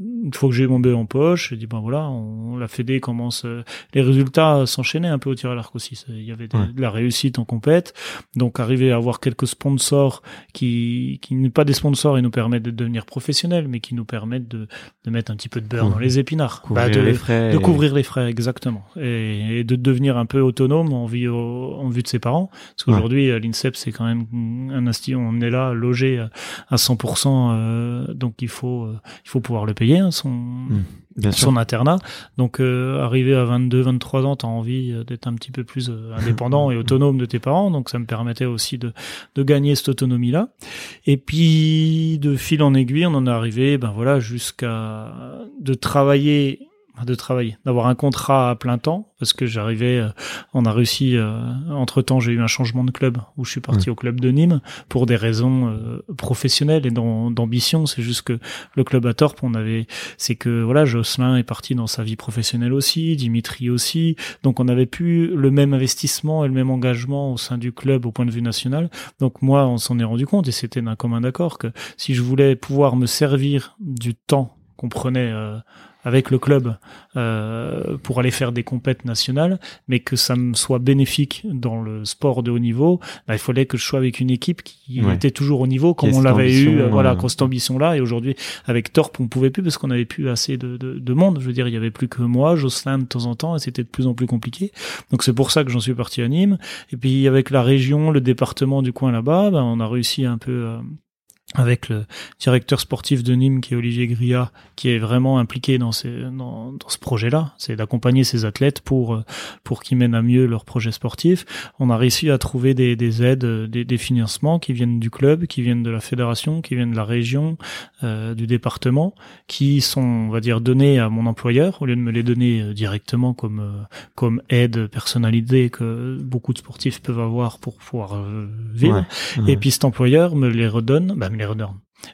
une fois que j'ai mon B en poche, j'ai dit ben voilà, on, la Fédé commence, euh, les résultats s'enchaînaient un peu au tir à l'arc aussi. Il y avait de, la réussite en compète, donc arriver à avoir quelques sponsors qui qui n'est pas des sponsors et nous permettent de devenir professionnels, mais qui nous permettent de, de mettre un petit peu de beurre dans les épinards, bah, de, les frais de couvrir les frais exactement, et, de devenir un peu autonome en vue en vue de ses parents, parce qu'aujourd'hui euh, l'INSEP c'est quand même un institut, on est là logé à 100%, euh, donc il faut il faut pouvoir le payer Hein, son, hmm, son internat. Donc, euh, arrivé à 22, 23 ans, tu as envie euh, d'être un petit peu plus euh, indépendant et autonome de tes parents. Donc, ça me permettait aussi de, de gagner cette autonomie-là. Et puis, de fil en aiguille, on en est arrivé, ben voilà, jusqu'à de travailler de travailler, d'avoir un contrat à plein temps, parce que j'arrivais, euh, on a réussi, euh, entre temps j'ai eu un changement de club, où je suis parti au club de Nîmes, pour des raisons euh, professionnelles et d'ambition, c'est juste que le club à Torp, on avait, c'est que voilà, Jocelyn est parti dans sa vie professionnelle aussi, Dimitri aussi, donc on n'avait plus le même investissement et le même engagement au sein du club au point de vue national, donc moi on s'en est rendu compte, et c'était d'un commun d'accord, que si je voulais pouvoir me servir du temps qu'on prenait avec le club euh, pour aller faire des compètes nationales, mais que ça me soit bénéfique dans le sport de haut niveau, bah, il fallait que je sois avec une équipe qui était toujours au niveau comme on l'avait eu, euh, voilà, cette ambition-là. Et aujourd'hui, avec Torp, on pouvait plus parce qu'on avait plus assez de, de, de, monde. Je veux dire, il y avait plus que moi, Jocelyn de temps en temps, et c'était de plus en plus compliqué. Donc c'est pour ça que j'en suis parti à Nîmes. Et puis avec la région, le département du coin là-bas, bah, on a réussi un peu. Euh, avec le directeur sportif de Nîmes qui est Olivier Gria, qui est vraiment impliqué dans, ces, dans, dans ce projet-là, c'est d'accompagner ces athlètes pour euh, pour qu'ils mènent à mieux leur projet sportif. On a réussi à trouver des, des aides, des, des, financements qui viennent du club, qui viennent de la fédération, qui viennent de la région, euh, du département, qui sont, on va dire, donnés à mon employeur au lieu de me les donner euh, directement comme euh, comme aide personnalisée que beaucoup de sportifs peuvent avoir pour pouvoir vivre. Et puis cet employeur me les redonne. Bah,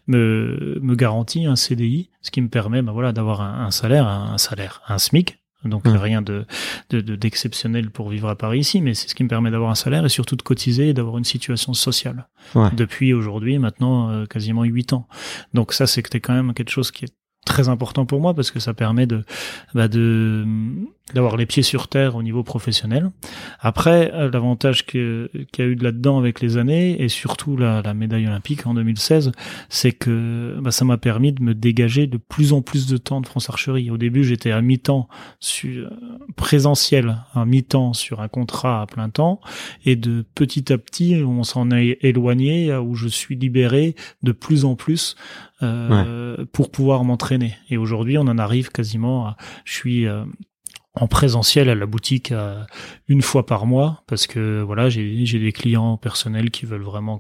me, me garantit un CDI, ce qui me permet ben voilà, d'avoir un, salaire, un, salaire, un SMIC, donc mmh. rien de d'exceptionnel pour vivre à Paris ici, mais c'est ce qui me permet d'avoir un salaire et surtout de cotiser et d'avoir une situation sociale. Depuis aujourd'hui, maintenant euh, quasiment huit ans. Donc ça, c'est que quand même quelque chose qui est très important pour moi parce que ça permet de bah de d'avoir les pieds sur terre au niveau professionnel. Après, euh, l'avantage qu'il y a eu de là-dedans avec les années et surtout la, la médaille olympique en 2016, c'est que bah, ça m'a permis de me dégager de plus en plus de temps de France Archerie. Au début, j'étais à mi-temps sur présentiel, à mi-temps sur un contrat à plein temps, et de petit à petit, on s'en est éloigné où je suis libéré de plus en plus euh, pour pouvoir m'entraîner. Et aujourd'hui, on en arrive quasiment à, je suis euh, en présentiel à la boutique euh, une fois par mois parce que voilà j'ai j'ai des clients personnels qui veulent vraiment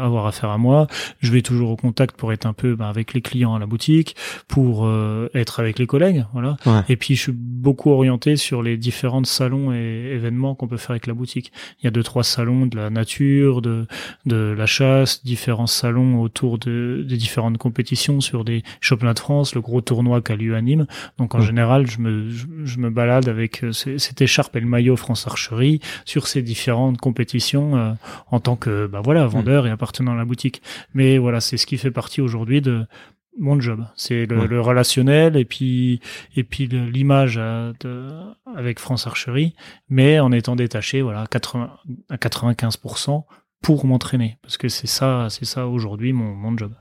avoir affaire à moi. Je vais toujours au contact pour être un peu ben, avec les clients à la boutique pour euh, être avec les collègues voilà. Et puis je suis beaucoup orienté sur les différents salons et événements qu'on peut faire avec la boutique. Il y a deux trois salons de la nature de de la chasse différents salons autour de des différentes compétitions sur des championnats de France le gros tournoi qu'a lieu à Nîmes. Donc en général je me je, je me avec euh, cette écharpe et le maillot France Archerie sur ces différentes compétitions euh, en tant que bah voilà mm. vendeur et appartenant à la boutique. Mais voilà, c'est ce qui fait partie aujourd'hui de mon job. C'est le, relationnel et puis et puis l'image euh, avec France Archerie, mais en étant détaché voilà 80 à 95% pour m'entraîner parce que c'est ça c'est ça aujourd'hui mon, mon job.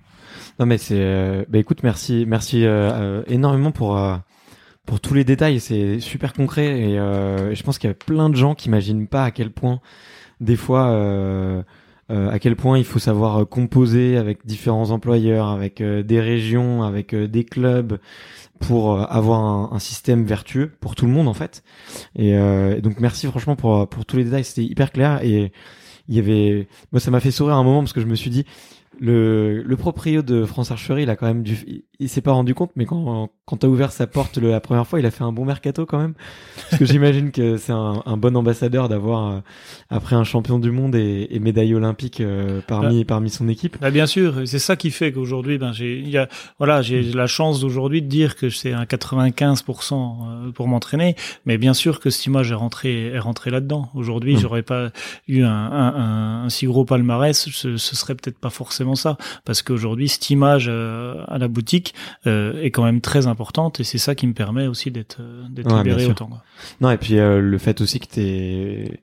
Non mais c'est bah écoute merci merci énormément pour pour tous les détails. C'est super concret et euh, je pense qu'il y a plein de gens qui imaginent pas à quel point des fois euh, euh, à quel point il faut savoir composer avec différents employeurs, avec des régions, avec des clubs pour avoir un, système vertueux pour tout le monde en fait. Et, donc merci franchement pour pour tous les détails, c'était hyper clair et il y avait moi ça m'a fait sourire un moment parce que je me suis dit le, le proprio de France Archerie, il a quand même dû, il, s'est pas rendu compte, mais quand, quand t'as ouvert sa porte la première fois, il a fait un bon mercato quand même. Parce que j'imagine que c'est un, un, bon ambassadeur d'avoir, euh, après un champion du monde et, et médaille olympique euh, parmi, bah, parmi son équipe. Bah bien sûr, c'est ça qui fait qu'aujourd'hui, ben, j'ai, il y a, voilà, j'ai la chance d'aujourd'hui de dire que c'est un 95% euh, pour m'entraîner, mais bien sûr que image est rentrée, est rentrée là-dedans. Aujourd'hui, mmh. j'aurais pas eu un, un, un, si gros palmarès, ce, ce serait peut-être pas forcément ça, parce qu'aujourd'hui cette image euh, à la boutique euh, est quand même très importante et c'est ça qui me permet aussi d'être euh, d'être libéré autant. Non et puis le fait aussi que t'es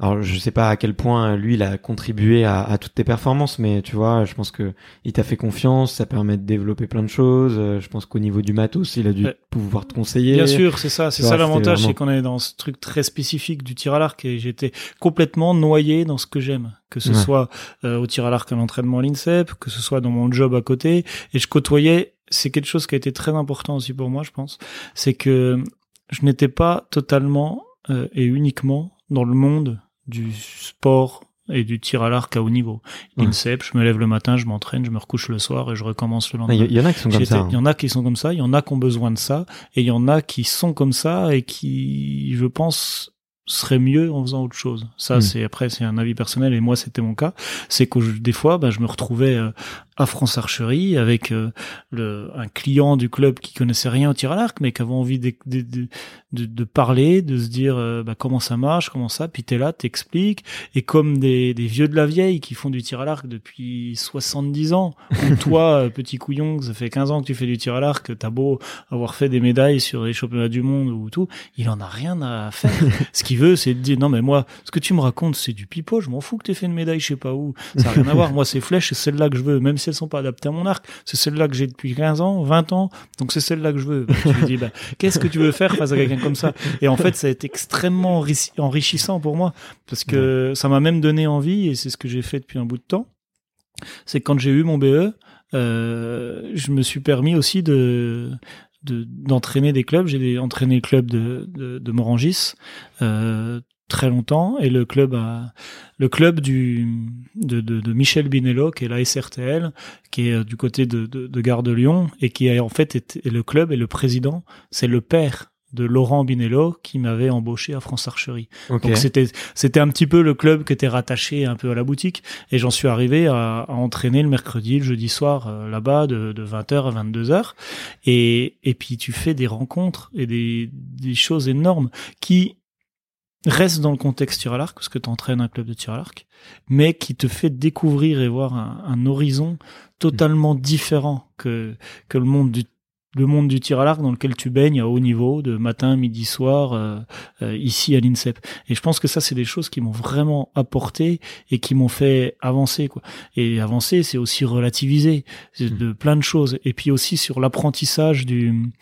alors je sais pas à quel point lui il a contribué à, à toutes tes performances, mais tu vois, je pense que il t'a fait confiance, ça permet de développer plein de choses. Je pense qu'au niveau du matos, il a dû pouvoir te conseiller. Bien sûr, c'est ça, c'est ça l'avantage, c'est qu'on est dans ce truc très spécifique du tir à l'arc et j'étais complètement noyé dans ce que j'aime, que ce soit euh, au tir à l'arc à l'entraînement à l'INSEP, que ce soit dans mon job à côté, et je côtoyais. C'est quelque chose qui a été très important aussi pour moi, je pense, c'est que je n'étais pas totalement euh, et uniquement dans le monde du sport et du tir à l'arc à haut niveau. L'INSEP, je me lève le matin, je m'entraîne, je me recouche le soir et je recommence le lendemain. Il y, en a qui sont comme ça. Il y en a qui sont comme ça, il y en a qui ont besoin de ça, et il y en a qui sont comme ça et qui, je pense, serait mieux en faisant autre chose. Ça, hmm. c'est après, c'est un avis personnel et moi, c'était mon cas. C'est que des fois, bah, je me retrouvais euh, à France Archerie avec euh, le, un client du club qui connaissait rien au tir à l'arc, mais qui avait envie de, de, de, de parler, de se dire euh, bah, comment ça marche, comment ça. Puis t'es là, t'expliques. Et comme des, des vieux de la vieille qui font du tir à l'arc depuis 70 ans, ou toi, petit couillon, ça fait 15 ans que tu fais du tir à l'arc, t'as beau avoir fait des médailles sur les championnats du monde ou tout, il en a rien à faire. Ce qu'il veut, c'est de dire non mais moi, ce que tu me racontes, c'est du pipeau. Je m'en fous que t'aies fait une médaille, je sais pas où. Ça n'a rien à voir. Moi, c'est flèches, c'est celle-là que je veux, même elles sont pas adaptées à mon arc, c'est celle-là que j'ai depuis 15 ans, 20 ans, donc c'est celle-là que je veux. je me dis, bah, qu'est-ce que tu veux faire face à quelqu'un comme ça? Et en fait, ça a été extrêmement enrichissant pour moi, parce que ça m'a même donné envie, et c'est ce que j'ai fait depuis un bout de temps, c'est quand j'ai eu mon BE, euh, je me suis permis aussi de d'entraîner des clubs. J'ai entraîné le club de, de, de Morangis, euh, très longtemps et le club a, le club du de, de, de, Michel Binello qui est la SRTL qui est euh, du côté de, de, de Gare de Lyon et qui a en fait été, le club et le président c'est le père de Laurent Binello qui m'avait embauché à France Archerie. Donc c'était c'était un petit peu le club qui était rattaché un peu à la boutique et j'en suis arrivé à, à, entraîner le mercredi, le jeudi soir euh, là-bas de, de 20h à 22h et et puis tu fais des rencontres et des des choses énormes qui reste dans le contexte tir à l'arc, parce que tu entraînes un club de tir à l'arc, mais qui te fait découvrir et voir un, horizon totalement différent que, que le monde du le monde du tir à l'arc dans lequel tu baignes à haut niveau de matin, midi, soir euh, euh, ici à l'INSEP. Et je pense que ça c'est des choses qui m'ont vraiment apporté et qui m'ont fait avancer quoi. Et avancer, c'est aussi relativiser mmh. de plein de choses et puis aussi sur l'apprentissage du,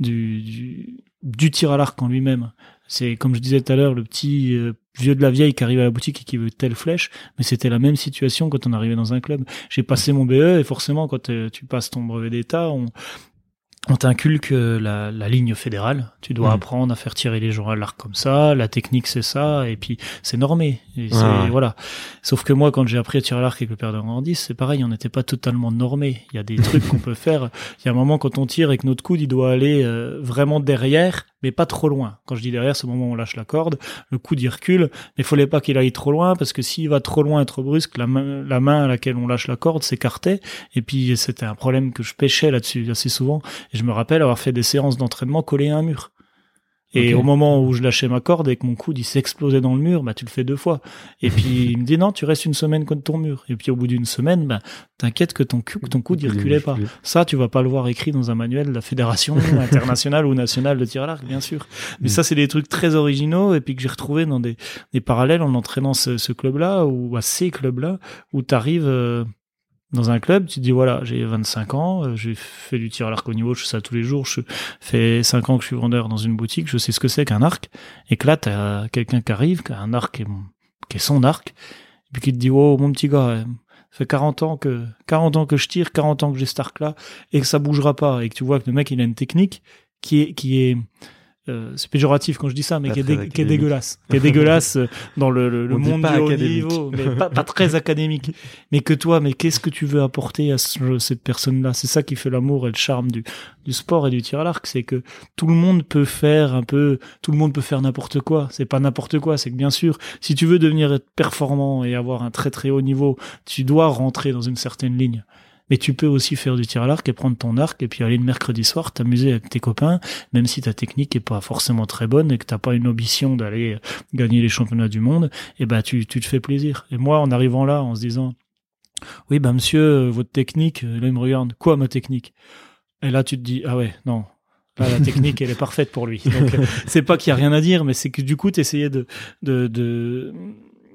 du, du du tir à l'arc en lui-même. C'est comme je disais tout à l'heure, le petit euh, vieux de la vieille qui arrive à la boutique et qui veut telle flèche, mais c'était la même situation quand on arrivait dans un club. J'ai passé mon BE et forcément quand euh, tu passes ton brevet d'état, on, on t'inculque la, la, ligne fédérale. Tu dois mmh. apprendre à faire tirer les gens à l'arc comme ça. La technique, c'est ça. Et puis, c'est normé. Et Voilà. Sauf que moi, quand j'ai appris à tirer à l'arc avec le père de Randis, c'est pareil. On n'était pas totalement normé. Il y a des trucs qu'on peut faire. Il y a un moment quand on tire et que notre coude, il doit aller euh, vraiment derrière, pas trop loin. Quand je dis derrière, c'est au moment où on lâche la corde. Le coude, il recule. Mais il fallait pas qu'il aille trop loin parce que s'il va trop loin et trop brusque, la main, la main à laquelle on lâche la corde s'écartait. Et puis, c'était un problème que je pêchais là-dessus assez souvent je me rappelle avoir fait des séances d'entraînement collées à un mur. Et au moment où je lâchais ma corde et que mon coude il s'explosait dans le mur, bah tu le fais deux fois. Et puis il me dit non, tu restes une semaine contre ton mur. Et puis au bout d'une semaine, bah t'inquiète que ton, ton coude il reculait pas. Ça, tu vas pas le voir écrit dans un manuel de la fédération internationale ou nationale de tir à l'arc, bien sûr. Mais ça, c'est des trucs très originaux et puis que j'ai retrouvé dans des, des parallèles en entraînant ce, ce club-là ou à ces clubs-là où t'arrives euh, dans un club, tu te dis voilà, j'ai 25 ans, euh, j'ai fait du tir à l'arc au niveau, je fais ça tous les jours, je fais 5 ans que je suis vendeur dans une boutique, je sais ce que c'est qu'un arc, et que là, t'as quelqu'un qui arrive, qui a un arc qui est, son arc, et puis qui te dit oh mon petit gars, ça fait 40 ans que 40 ans que je tire, 40 ans que j'ai cet arc là, et que ça bougera pas, et que tu vois que le mec il a une technique qui est qui est euh, c'est péjoratif quand je dis ça, mais qui est, très dé- qui est académique. dégueulasse, qui est dégueulasse euh, dans le, le, monde du haut niveau, mais pas, pas très académique. Mais que toi, mais qu'est-ce que tu veux apporter à ce- cette personne-là? C'est ça qui fait l'amour et le charme du, du sport et du tir à l'arc, c'est que tout le monde peut faire un peu, tout le monde peut faire n'importe quoi. C'est pas n'importe quoi, c'est que bien sûr, si tu veux devenir performant et avoir un très très haut niveau, tu dois rentrer dans une certaine ligne. Mais tu peux aussi faire du tir à l'arc et prendre ton arc et puis aller le mercredi soir t'amuser avec tes copains, même si ta technique est pas forcément très bonne et que t'as pas une ambition d'aller gagner les championnats du monde, et ben tu, tu te fais plaisir. Et moi, en arrivant là, en se disant, oui, bah monsieur, euh, votre technique, euh, là il me regarde, quoi ma technique? Et là tu te dis, ah ouais, non. Là, la technique, elle est parfaite pour lui. Donc, euh, c'est pas qu'il y a rien à dire, mais c'est que du coup, t'essayais de, de, de,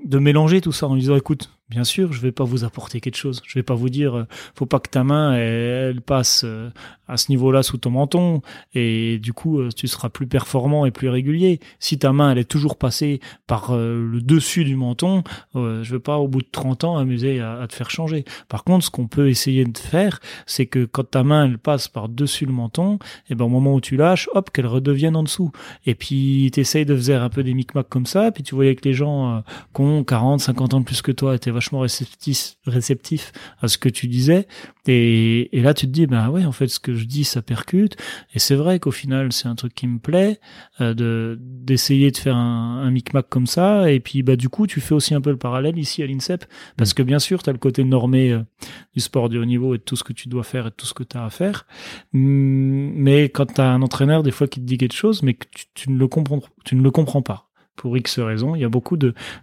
de mélanger tout ça en disant, écoute, bien sûr, je vais pas vous apporter quelque chose. Je vais pas vous dire, euh, faut pas que ta main, elle, passe euh, à ce niveau-là sous ton menton, et du coup, euh, tu seras plus performant et plus régulier. Si ta main, elle est toujours passée par euh, le dessus du menton, je vais pas, au bout de 30 ans, amuser à, te faire changer. Par contre, ce qu'on peut essayer de faire, c'est que quand ta main, elle passe par dessus le menton, et ben, au moment où tu lâches, hop, qu'elle redevienne en dessous. Et puis, t'essayes de faire un peu des micmacs comme ça, puis tu voyais que les gens qui ont 40, 50 ans de plus que toi vachement réceptifs à ce que tu disais. Et, et là, tu te dis, ben ouais, en fait, ce que je dis, ça percute. Et c'est vrai qu'au final, c'est un truc qui me plaît, euh, de d'essayer de faire un, un micmac comme ça. Et puis, bah, du coup, tu fais aussi un peu le parallèle ici à l'INSEP, parce que bien sûr, tu as le côté normé euh, du sport de haut niveau et de tout ce que tu dois faire et de tout ce que tu as à faire. Hum, Mais quand tu as un entraîneur, des fois, qui te dit quelque chose, mais que tu, tu ne le comprends, tu ne le comprends pas. Pour X raisons, il y a beaucoup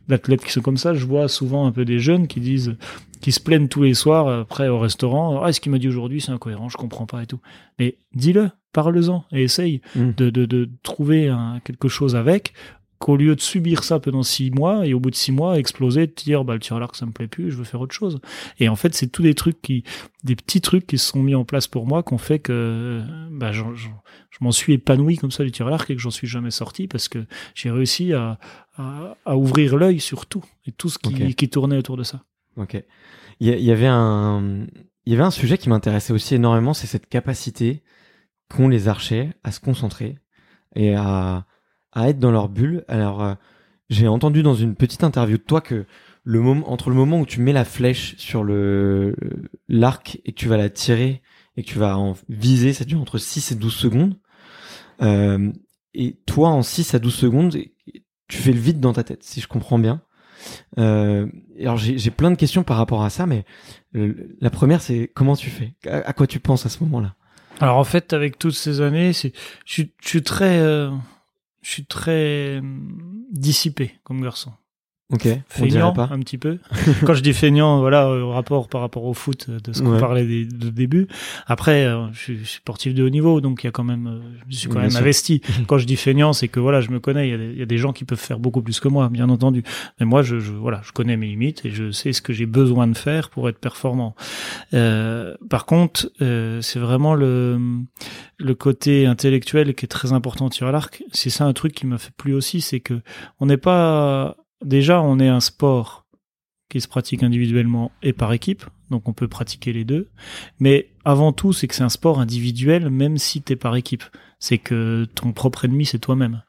d'athlètes qui sont comme ça. Je vois souvent un peu des jeunes qui disent, qui se plaignent tous les soirs après au restaurant. Ah, ce qu'il m'a dit aujourd'hui, c'est incohérent, je comprends pas et tout. Mais dis-le, parle-en et essaye Mm. de, de, de trouver un- quelque chose avec qu'au lieu de subir ça pendant six mois et au bout de six mois exploser, de dire bah le tir à l'arc ça me plaît plus, je veux faire autre chose. Et en fait c'est tous des trucs qui, des petits trucs qui se sont mis en place pour moi qu'on fait que bah, j'en- je m'en suis épanoui comme ça du tir à l'arc et que j'en suis jamais sorti parce que j'ai réussi à, à, à ouvrir l'œil sur tout et tout ce qui, qui tournait autour de ça. Ok. Il y, y avait un, il y avait un sujet qui m'intéressait aussi énormément, c'est cette capacité qu'ont les archers à se concentrer et à, à être dans leur bulle. Alors, euh, j'ai entendu dans une petite interview de toi que le moment, entre le moment où tu mets la flèche sur le, l'arc et que tu vas la tirer et que tu vas en viser, ça dure entre 6 et 12 secondes. Euh, et toi, en 6 à 12 secondes, tu fais le vide dans ta tête, si je comprends bien. Euh, alors j'ai plein de questions par rapport à ça, mais euh, la première c'est comment tu fais? À, quoi tu penses à ce moment-là? Alors en fait, avec toutes ces années, je suis très, euh, je suis très hum, dissipé comme garçon. Ok, Feignant pas. un petit peu. Quand je dis feignant, voilà, au rapport par rapport au foot euh, de ce qu'on Ouais. parlait des, de début. Après, euh, je suis sportif de haut niveau, donc il y a quand même, euh, je suis quand Bien même sûr. investi. Quand je dis feignant, c'est que voilà, je me connais. Il y, a des, il y a des gens qui peuvent faire beaucoup plus que moi, bien entendu. Mais moi, je, je voilà, je connais mes limites et je sais ce que j'ai besoin de faire pour être performant. Euh, par contre, euh, c'est vraiment le le côté intellectuel qui est très important tir à l'arc. C'est ça un truc qui m'a fait plu aussi, c'est que on n'est pas déjà on est un sport qui se pratique individuellement et par équipe, donc on peut pratiquer les deux. Mais avant tout, c'est que c'est un sport individuel, même si t'es par équipe. C'est que ton propre ennemi, c'est toi-même.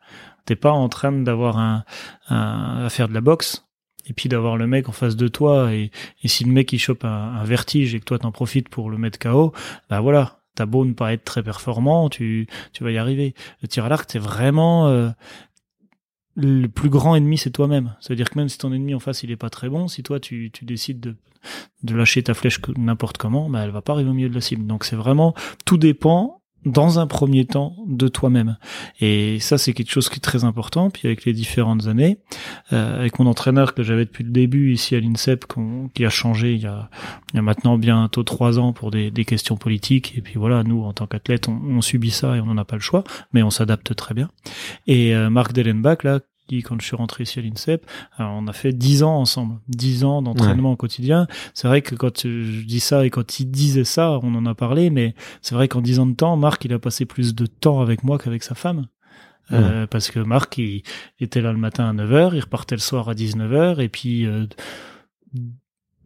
T'es pas en train d'avoir un, un- à faire de la boxe et puis d'avoir le mec en face de toi et, si le mec il chope un, vertige et que toi t'en profites pour le mettre KO, bah voilà, t'as beau ne pas être très performant, tu, tu vas y arriver. Le tir à l'arc, t'es vraiment euh, le plus grand ennemi, c'est toi-même. Ça veut dire que même si ton ennemi en face il est pas très bon, si toi tu, tu décides de, de lâcher ta flèche n'importe comment, bah elle va pas arriver au milieu de la cible. Donc c'est vraiment tout dépend dans un premier temps de toi-même. Et ça c'est quelque chose qui est très important. Puis avec les différentes années, euh, avec mon entraîneur que j'avais depuis le début ici à l'INSEP, qui a changé il y a, il y a maintenant bientôt trois ans pour des, questions politiques. Et puis voilà, nous en tant qu'athlètes, on, on subit ça et on n'en a pas le choix, mais on s'adapte très bien. Et euh, Marc Dellenbach là qui, quand je suis rentré ici à l'INSEP, alors, on a fait dix ans ensemble, dix ans d'entraînement au quotidien. C'est vrai que quand je dis ça et quand il disait ça, on en a parlé, mais c'est vrai qu'en dix ans de temps, Marc, il a passé plus de temps avec moi qu'avec sa femme. Euh, parce que Marc, il était là le matin à 9h, il repartait le soir à 19h, et puis euh,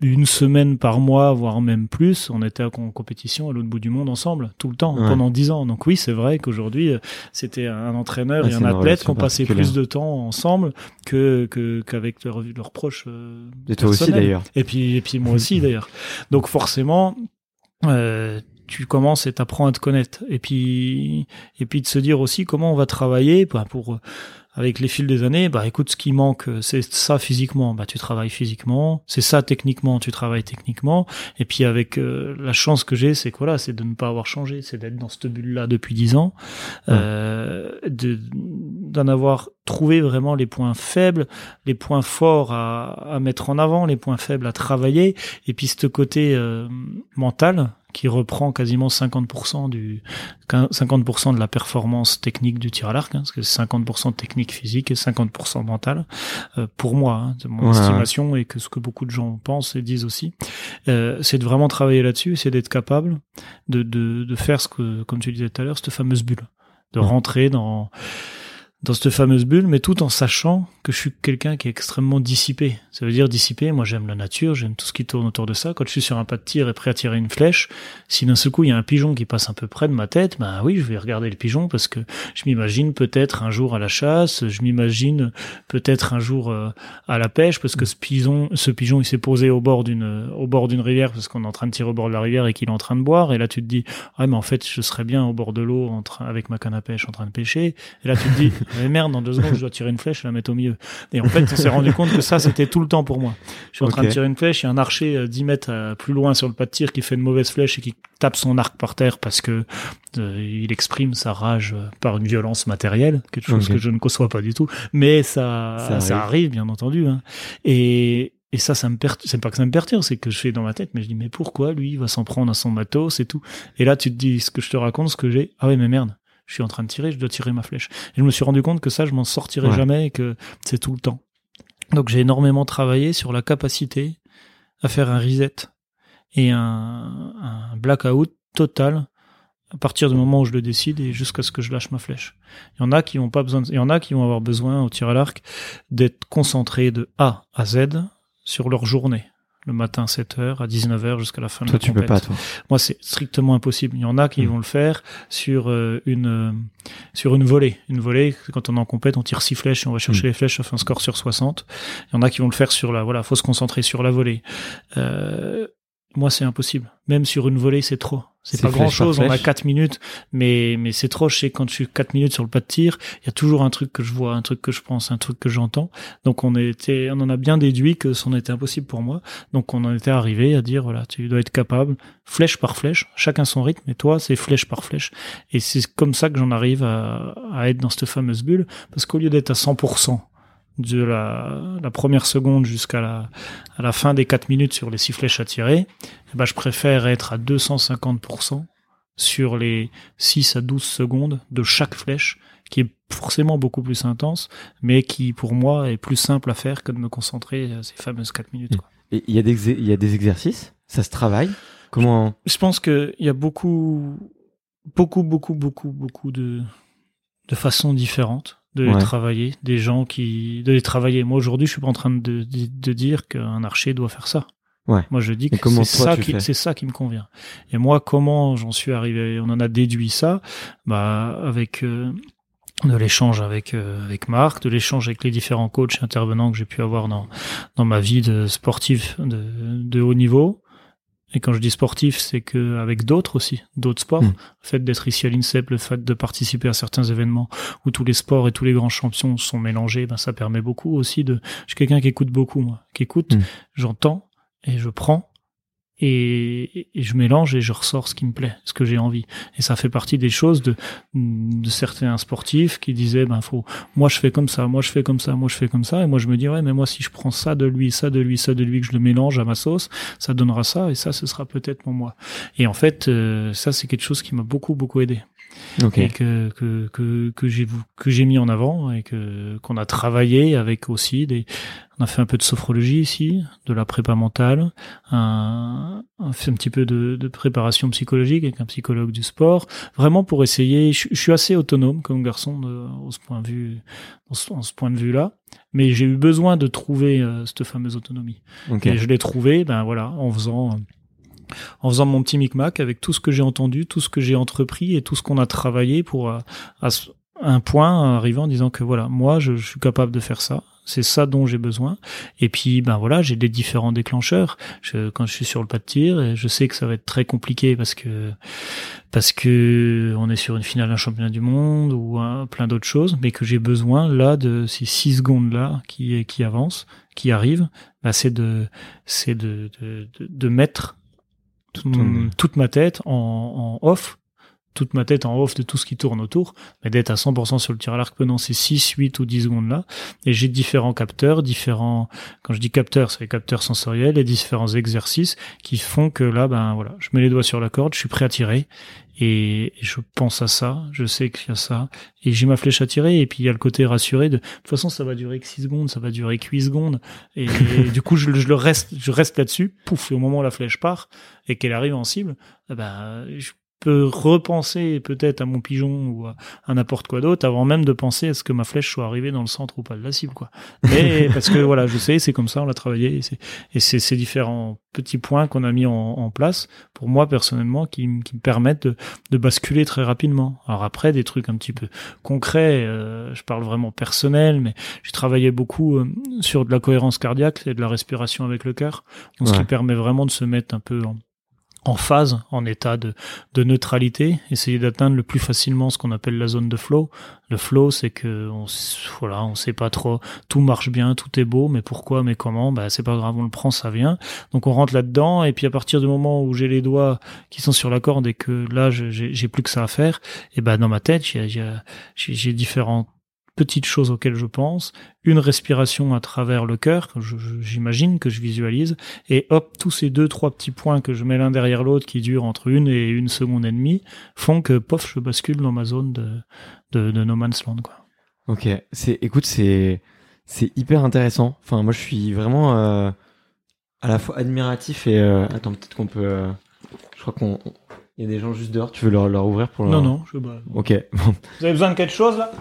une semaine par mois, voire même plus, on était en compétition à l'autre bout du monde ensemble, tout le temps, pendant dix ans. Donc oui, c'est vrai qu'aujourd'hui, euh, c'était un entraîneur et un athlète qui ont passé plus de temps ensemble que qu'avec leurs leur proches. Euh, et toi aussi d'ailleurs. Et puis et puis moi aussi d'ailleurs. Donc forcément. Euh, tu commences et t'apprends à te connaître et puis et puis de se dire aussi comment on va travailler bah, pour avec les fils des années, bah écoute, ce qui manque, c'est ça physiquement, bah tu travailles physiquement, c'est ça techniquement, tu travailles techniquement, et puis avec euh, la chance que j'ai, c'est quoi là, c'est de ne pas avoir changé, c'est d'être dans cette bulle-là depuis dix ans, euh, d'en avoir trouvé vraiment les points faibles, les points forts à, à, mettre en avant, les points faibles à travailler, et puis ce côté euh, mental qui reprend quasiment 50% du 50% de la performance technique du tir à l'arc, hein, parce que c'est 50% technique physique et 50% mental. Euh, pour moi, hein, c'est mon estimation et que ce que beaucoup de gens pensent et disent aussi, euh, c'est de vraiment travailler là-dessus, c'est d'être capable de, de, de faire ce que, comme tu disais tout à l'heure, cette fameuse bulle, de rentrer dans dans cette fameuse bulle, mais tout en sachant que je suis quelqu'un qui est extrêmement dissipé. Ça veut dire dissipé, moi j'aime la nature, j'aime tout ce qui tourne autour de ça. Quand je suis sur un pas de tir et prêt à tirer une flèche, si d'un seul coup il y a un pigeon qui passe un peu près de ma tête, ben oui, je vais regarder le pigeon parce que je m'imagine peut-être un jour à la chasse, je m'imagine peut-être un jour euh, à la pêche parce que ce pigeon, ce pigeon il s'est posé au bord d'une au bord d'une rivière parce qu'on est en train de tirer au bord de la rivière et qu'il est en train de boire et là tu te dis ah mais en fait je serais bien au bord de l'eau en avec ma canne à pêche en train de pêcher et là tu te dis mais merde dans deux secondes je dois tirer une flèche et la mettre au milieu et en fait on s'est rendu compte que ça c'était tout le temps pour moi je suis en train de tirer une flèche il y a un archer 10 euh, mètres euh, plus loin sur le pas de tir qui fait une mauvaise flèche et qui tape son arc par terre parce que euh, il exprime sa rage par une violence matérielle quelque chose que je ne conçois pas du tout mais ça ça arrive, bien entendu hein. et et ça, ça me perturbe. C'est pas que ça me perturbe, c'est que je fais dans ma tête, mais je dis, mais pourquoi lui, il va s'en prendre à son matos et tout? Et là, tu te dis, ce que je te raconte, ce que j'ai. Ah ouais, mais merde je suis en train de tirer, je dois tirer ma flèche. Et je me suis rendu compte que ça, je m'en sortirai jamais et que c'est tout le temps. Donc j'ai énormément travaillé sur la capacité à faire un reset et un, un blackout total à partir du moment où je le décide et jusqu'à ce que je lâche ma flèche. Il y en a qui pas besoin, il y en a qui vont avoir besoin au tir à l'arc d'être concentrés de A à Z sur leur journée le matin 7h à 19h jusqu'à la fin de la tu Peux pas, toi. Moi, c'est strictement impossible. Il y en a qui hmm. vont le faire sur euh, une euh, sur une volée. Une volée, quand on est en compète, on tire six flèches et on va chercher hmm. les flèches, fait un score sur 60. Il y en a qui vont le faire sur la voilà, faut se concentrer sur la volée. Euh, moi, c'est impossible. Même sur une volée, c'est trop. C'est pas grand chose. On a 4 minutes, mais, mais c'est trop. Je sais quand je suis 4 minutes sur le pas de tir, il y a toujours un truc que je vois, un truc que je pense, un truc que j'entends. Donc on était, on en a bien déduit que c'en était impossible pour moi. Donc on en était arrivé à dire, voilà, tu dois être capable, flèche par flèche, chacun son rythme, et toi, c'est flèche par flèche. Et c'est comme ça que j'en arrive à, à être dans cette fameuse bulle, parce qu'au lieu d'être à 100%, de la, la première seconde jusqu'à la, à la fin des 4 minutes sur les 6 flèches à tirer, eh ben je préfère être à 250% sur les 6 à 12 secondes de chaque flèche, qui est forcément beaucoup plus intense, mais qui pour moi est plus simple à faire que de me concentrer à ces fameuses 4 minutes. Et il y, a des, il y a des exercices? Ça se travaille? Comment Je, pense qu'il y a beaucoup, beaucoup, beaucoup, beaucoup, beaucoup de, de façons différentes de les travailler, des gens qui de les travailler. Moi aujourd'hui, je suis pas en train de, de, dire qu'un archer doit faire ça. Ouais. Moi, je dis que c'est ça qui c'est ça qui me convient. Et moi, comment j'en suis arrivé? On en a déduit ça, bah avec euh, de l'échange avec euh, avec Marc, de l'échange avec les différents coachs intervenants que j'ai pu avoir dans dans ma vie de sportif de, de haut niveau. Et quand je dis sportif, c'est que avec d'autres aussi, d'autres sports. Hmm. Le fait d'être ici à l'INSEP, le fait de participer à certains événements où tous les sports et tous les grands champions sont mélangés, ben ça permet beaucoup aussi de. Je suis quelqu'un qui écoute beaucoup, moi, qui écoute, hmm. j'entends et je prends et, je mélange et je ressors ce qui me plaît, ce que j'ai envie. Et ça fait partie des choses de, de certains sportifs qui disaient, ben faut, moi je fais comme ça, moi je fais comme ça, moi je fais comme ça, et moi je me dis ouais, mais moi si je prends ça de lui, ça de lui, ça de lui, que je le mélange à ma sauce, ça donnera ça, et ça ce sera peut-être mon moi. Et en fait, euh, ça c'est quelque chose qui m'a beaucoup beaucoup aidé. Et que que que, que j'ai que j'ai mis en avant et que qu'on a travaillé avec aussi des on a fait un peu de sophrologie ici, de la prépa mentale, un, un, un petit peu de, de, préparation psychologique avec un psychologue du sport, vraiment pour essayer. Je, je suis assez autonome comme garçon de, au ce point de vue, en ce, ce point de vue là, mais j'ai eu besoin de trouver euh, cette fameuse autonomie. Et je l'ai trouvé, ben voilà, en faisant en faisant mon petit micmac avec tout ce que j'ai entendu, tout ce que j'ai entrepris et tout ce qu'on a travaillé pour à, un point arriver en disant que voilà, moi je, suis capable de faire ça, c'est ça dont j'ai besoin. Et puis, ben voilà, j'ai des différents déclencheurs. Je, quand je suis sur le pas de tir, je sais que ça va être très compliqué parce que parce que on est sur une finale d'un championnat du monde ou plein d'autres choses, mais que j'ai besoin là de ces six secondes là qui avancent, qui arrivent. Ben, c'est de c'est de, de, de, mettre toute ma tête en, en off. Toute ma tête en off de tout ce qui tourne autour, mais d'être à 100% sur le tir à l'arc pendant ces 6, 8 ou 10 secondes là. Et j'ai différents capteurs, différents, quand je dis capteurs, c'est les capteurs sensoriels et différents exercices qui font que là, ben voilà, je mets les doigts sur la corde, je suis prêt à tirer et, je pense à ça, je sais qu'il y a ça. Et j'ai ma flèche à tirer et puis il y a le côté rassuré de, de toute façon ça va durer que 6 secondes, ça va durer que 8 secondes. Et, du coup je, je, le reste, je reste là-dessus, pouf, et au moment où la flèche part et qu'elle arrive en cible, eh ben, je peux repenser peut-être à mon pigeon ou à, n'importe quoi d'autre avant même de penser à ce que ma flèche soit arrivée dans le centre ou pas de la cible quoi. Mais parce que voilà, je sais, c'est comme ça, on l'a travaillé et c'est ces différents petits points qu'on a mis en, place pour moi personnellement qui, qui me permettent de, de, basculer très rapidement. Alors après des trucs un petit peu concrets, euh, je parle vraiment personnel, mais j'ai travaillé beaucoup euh, sur de la cohérence cardiaque et de la respiration avec le cœur, ce qui permet vraiment de se mettre un peu en en phase, en état de, de neutralité, essayer d'atteindre le plus facilement ce qu'on appelle la zone de flow. Le flow, c'est que on, voilà, on sait pas trop, tout marche bien, tout est beau, mais pourquoi, mais comment, bah c'est pas grave, on le prend, ça vient. Donc on rentre là-dedans, et puis à partir du moment où j'ai les doigts qui sont sur la corde et que là j'ai plus que ça à faire, et ben dans ma tête j'ai différents petites choses auxquelles je pense, une respiration à travers le cœur, que j'imagine, que je visualise, et hop, tous ces deux, trois petits points que je mets l'un derrière l'autre qui durent entre une et une seconde et demie, font que, pof, je bascule dans ma zone de, de, de No Man's Land, quoi. Ok, c'est, écoute, c'est, c'est hyper intéressant. Enfin, moi, je suis vraiment euh, à la fois admiratif et euh, attends, peut-être qu'on peut. Euh, je crois qu'on, il y a des gens juste dehors. Tu veux leur, leur ouvrir pour leur... Non, non, je veux pas. Ok. Vous avez besoin de quelque chose là?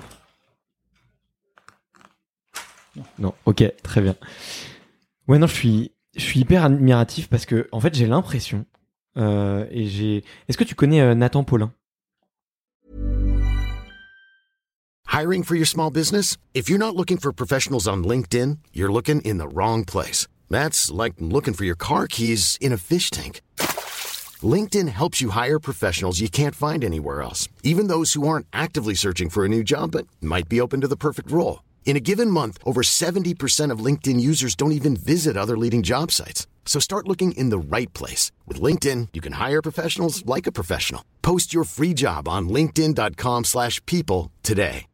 Non. ok, très bien. Ouais, non, je suis, je suis hyper admiratif parce que, en fait, j'ai l'impression, euh, et j'ai. Est-ce que tu connais euh, Nathan Paulin? Hiring for your small business? If you're not looking for professionals on LinkedIn, you're looking in the wrong place. That's like looking for your car keys in a fish tank. LinkedIn helps you hire professionals you can't find anywhere else, even those who aren't actively searching for a new job but might be open to the perfect role. In a given month, over 70% of LinkedIn users don't even visit other leading job sites. So start looking in the right place. With LinkedIn, you can hire professionals like a professional. Post your free job on linkedin.com slash people today.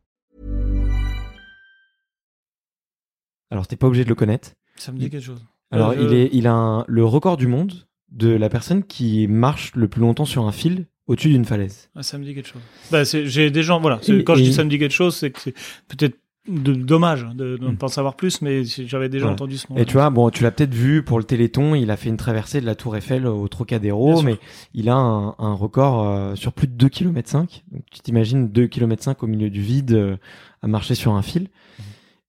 Alors, t'es pas obligé de le connaître. Ça me dit quelque chose. Alors, euh, il, est, il a un, le record du monde de la personne qui marche le plus longtemps sur un fil au-dessus d'une falaise. Ah, ça me dit quelque chose. Bah, j'ai des gens, voilà. Quand et... je dis ça me dit quelque chose, c'est que c'est peut-être de, dommage de, de ne hmm. pas en savoir plus, mais j'avais déjà entendu ce mot. Et tu vois, bon, tu l'as peut-être vu pour le Téléthon, il a fait une traversée de la Tour Eiffel au Trocadéro, mais il a un, un record euh, sur plus de 2 km 5. Donc, tu t'imagines 2 km 5 au milieu du vide euh, à marcher sur un fil. Hmm.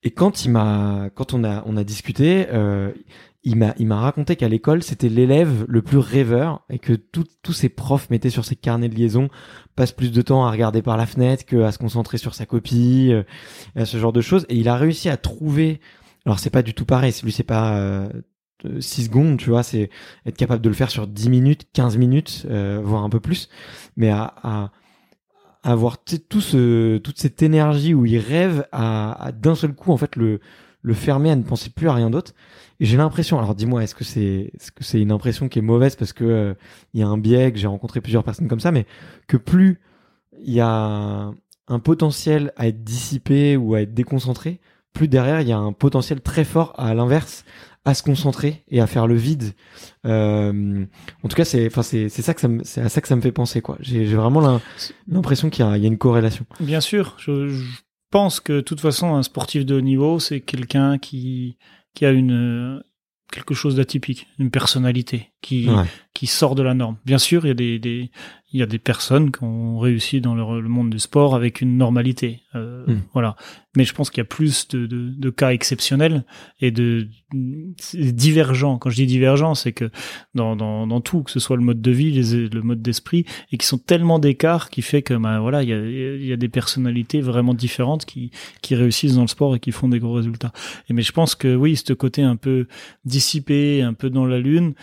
Et quand il m'a, quand on a, on a discuté, euh, il m'a il m'a raconté qu'à l'école c'était l'élève le plus rêveur et que tous ses profs mettaient sur ses carnets de liaison passe plus de temps à regarder par la fenêtre que à se concentrer sur sa copie euh, ce genre de choses. Et il a réussi à trouver alors c'est pas du tout pareil lui c'est pas euh, 6 secondes tu vois c'est être capable de le faire sur 10 minutes 15 minutes euh, voire un peu plus. Mais à, à avoir tout ce toute cette énergie où il rêve à, à d'un seul coup en fait le le fermer à ne penser plus à rien d'autre et j'ai l'impression, alors dis-moi, est-ce que c'est est-ce que c'est une impression qui est mauvaise parce que euh, il y a un biais, que j'ai rencontré plusieurs personnes comme ça, mais que plus il y a un potentiel à être dissipé ou à être déconcentré, plus derrière il y a un potentiel très fort à l'inverse à se concentrer et à faire le vide. Euh, en tout cas, c'est, enfin, c'est, c'est ça que ça c'est à ça que ça me fait penser, quoi. J'ai, vraiment l'impression qu'il y a, il y a une corrélation. Bien sûr, je, je, pense que de toute façon, un sportif de haut niveau, c'est quelqu'un qui, qui a une, quelque chose d'atypique, une personnalité qui, qui sort de la norme. Bien sûr, il y a des, des, il y a des personnes qui ont réussi dans le, monde du sport avec une normalité. Euh, hmm. Voilà. Mais je pense qu'il y a plus de, de, de, cas exceptionnels et de divergents. Quand je dis divergents, c'est que dans, dans, dans, tout, que ce soit le mode de vie, les, le mode d'esprit, et qui sont tellement d'écart qui fait que ben, voilà, il y a, il y a des personnalités vraiment différentes qui, qui réussissent dans le sport et qui font des gros résultats. Et mais je pense que oui, ce côté un peu dissipé, un peu dans la lune,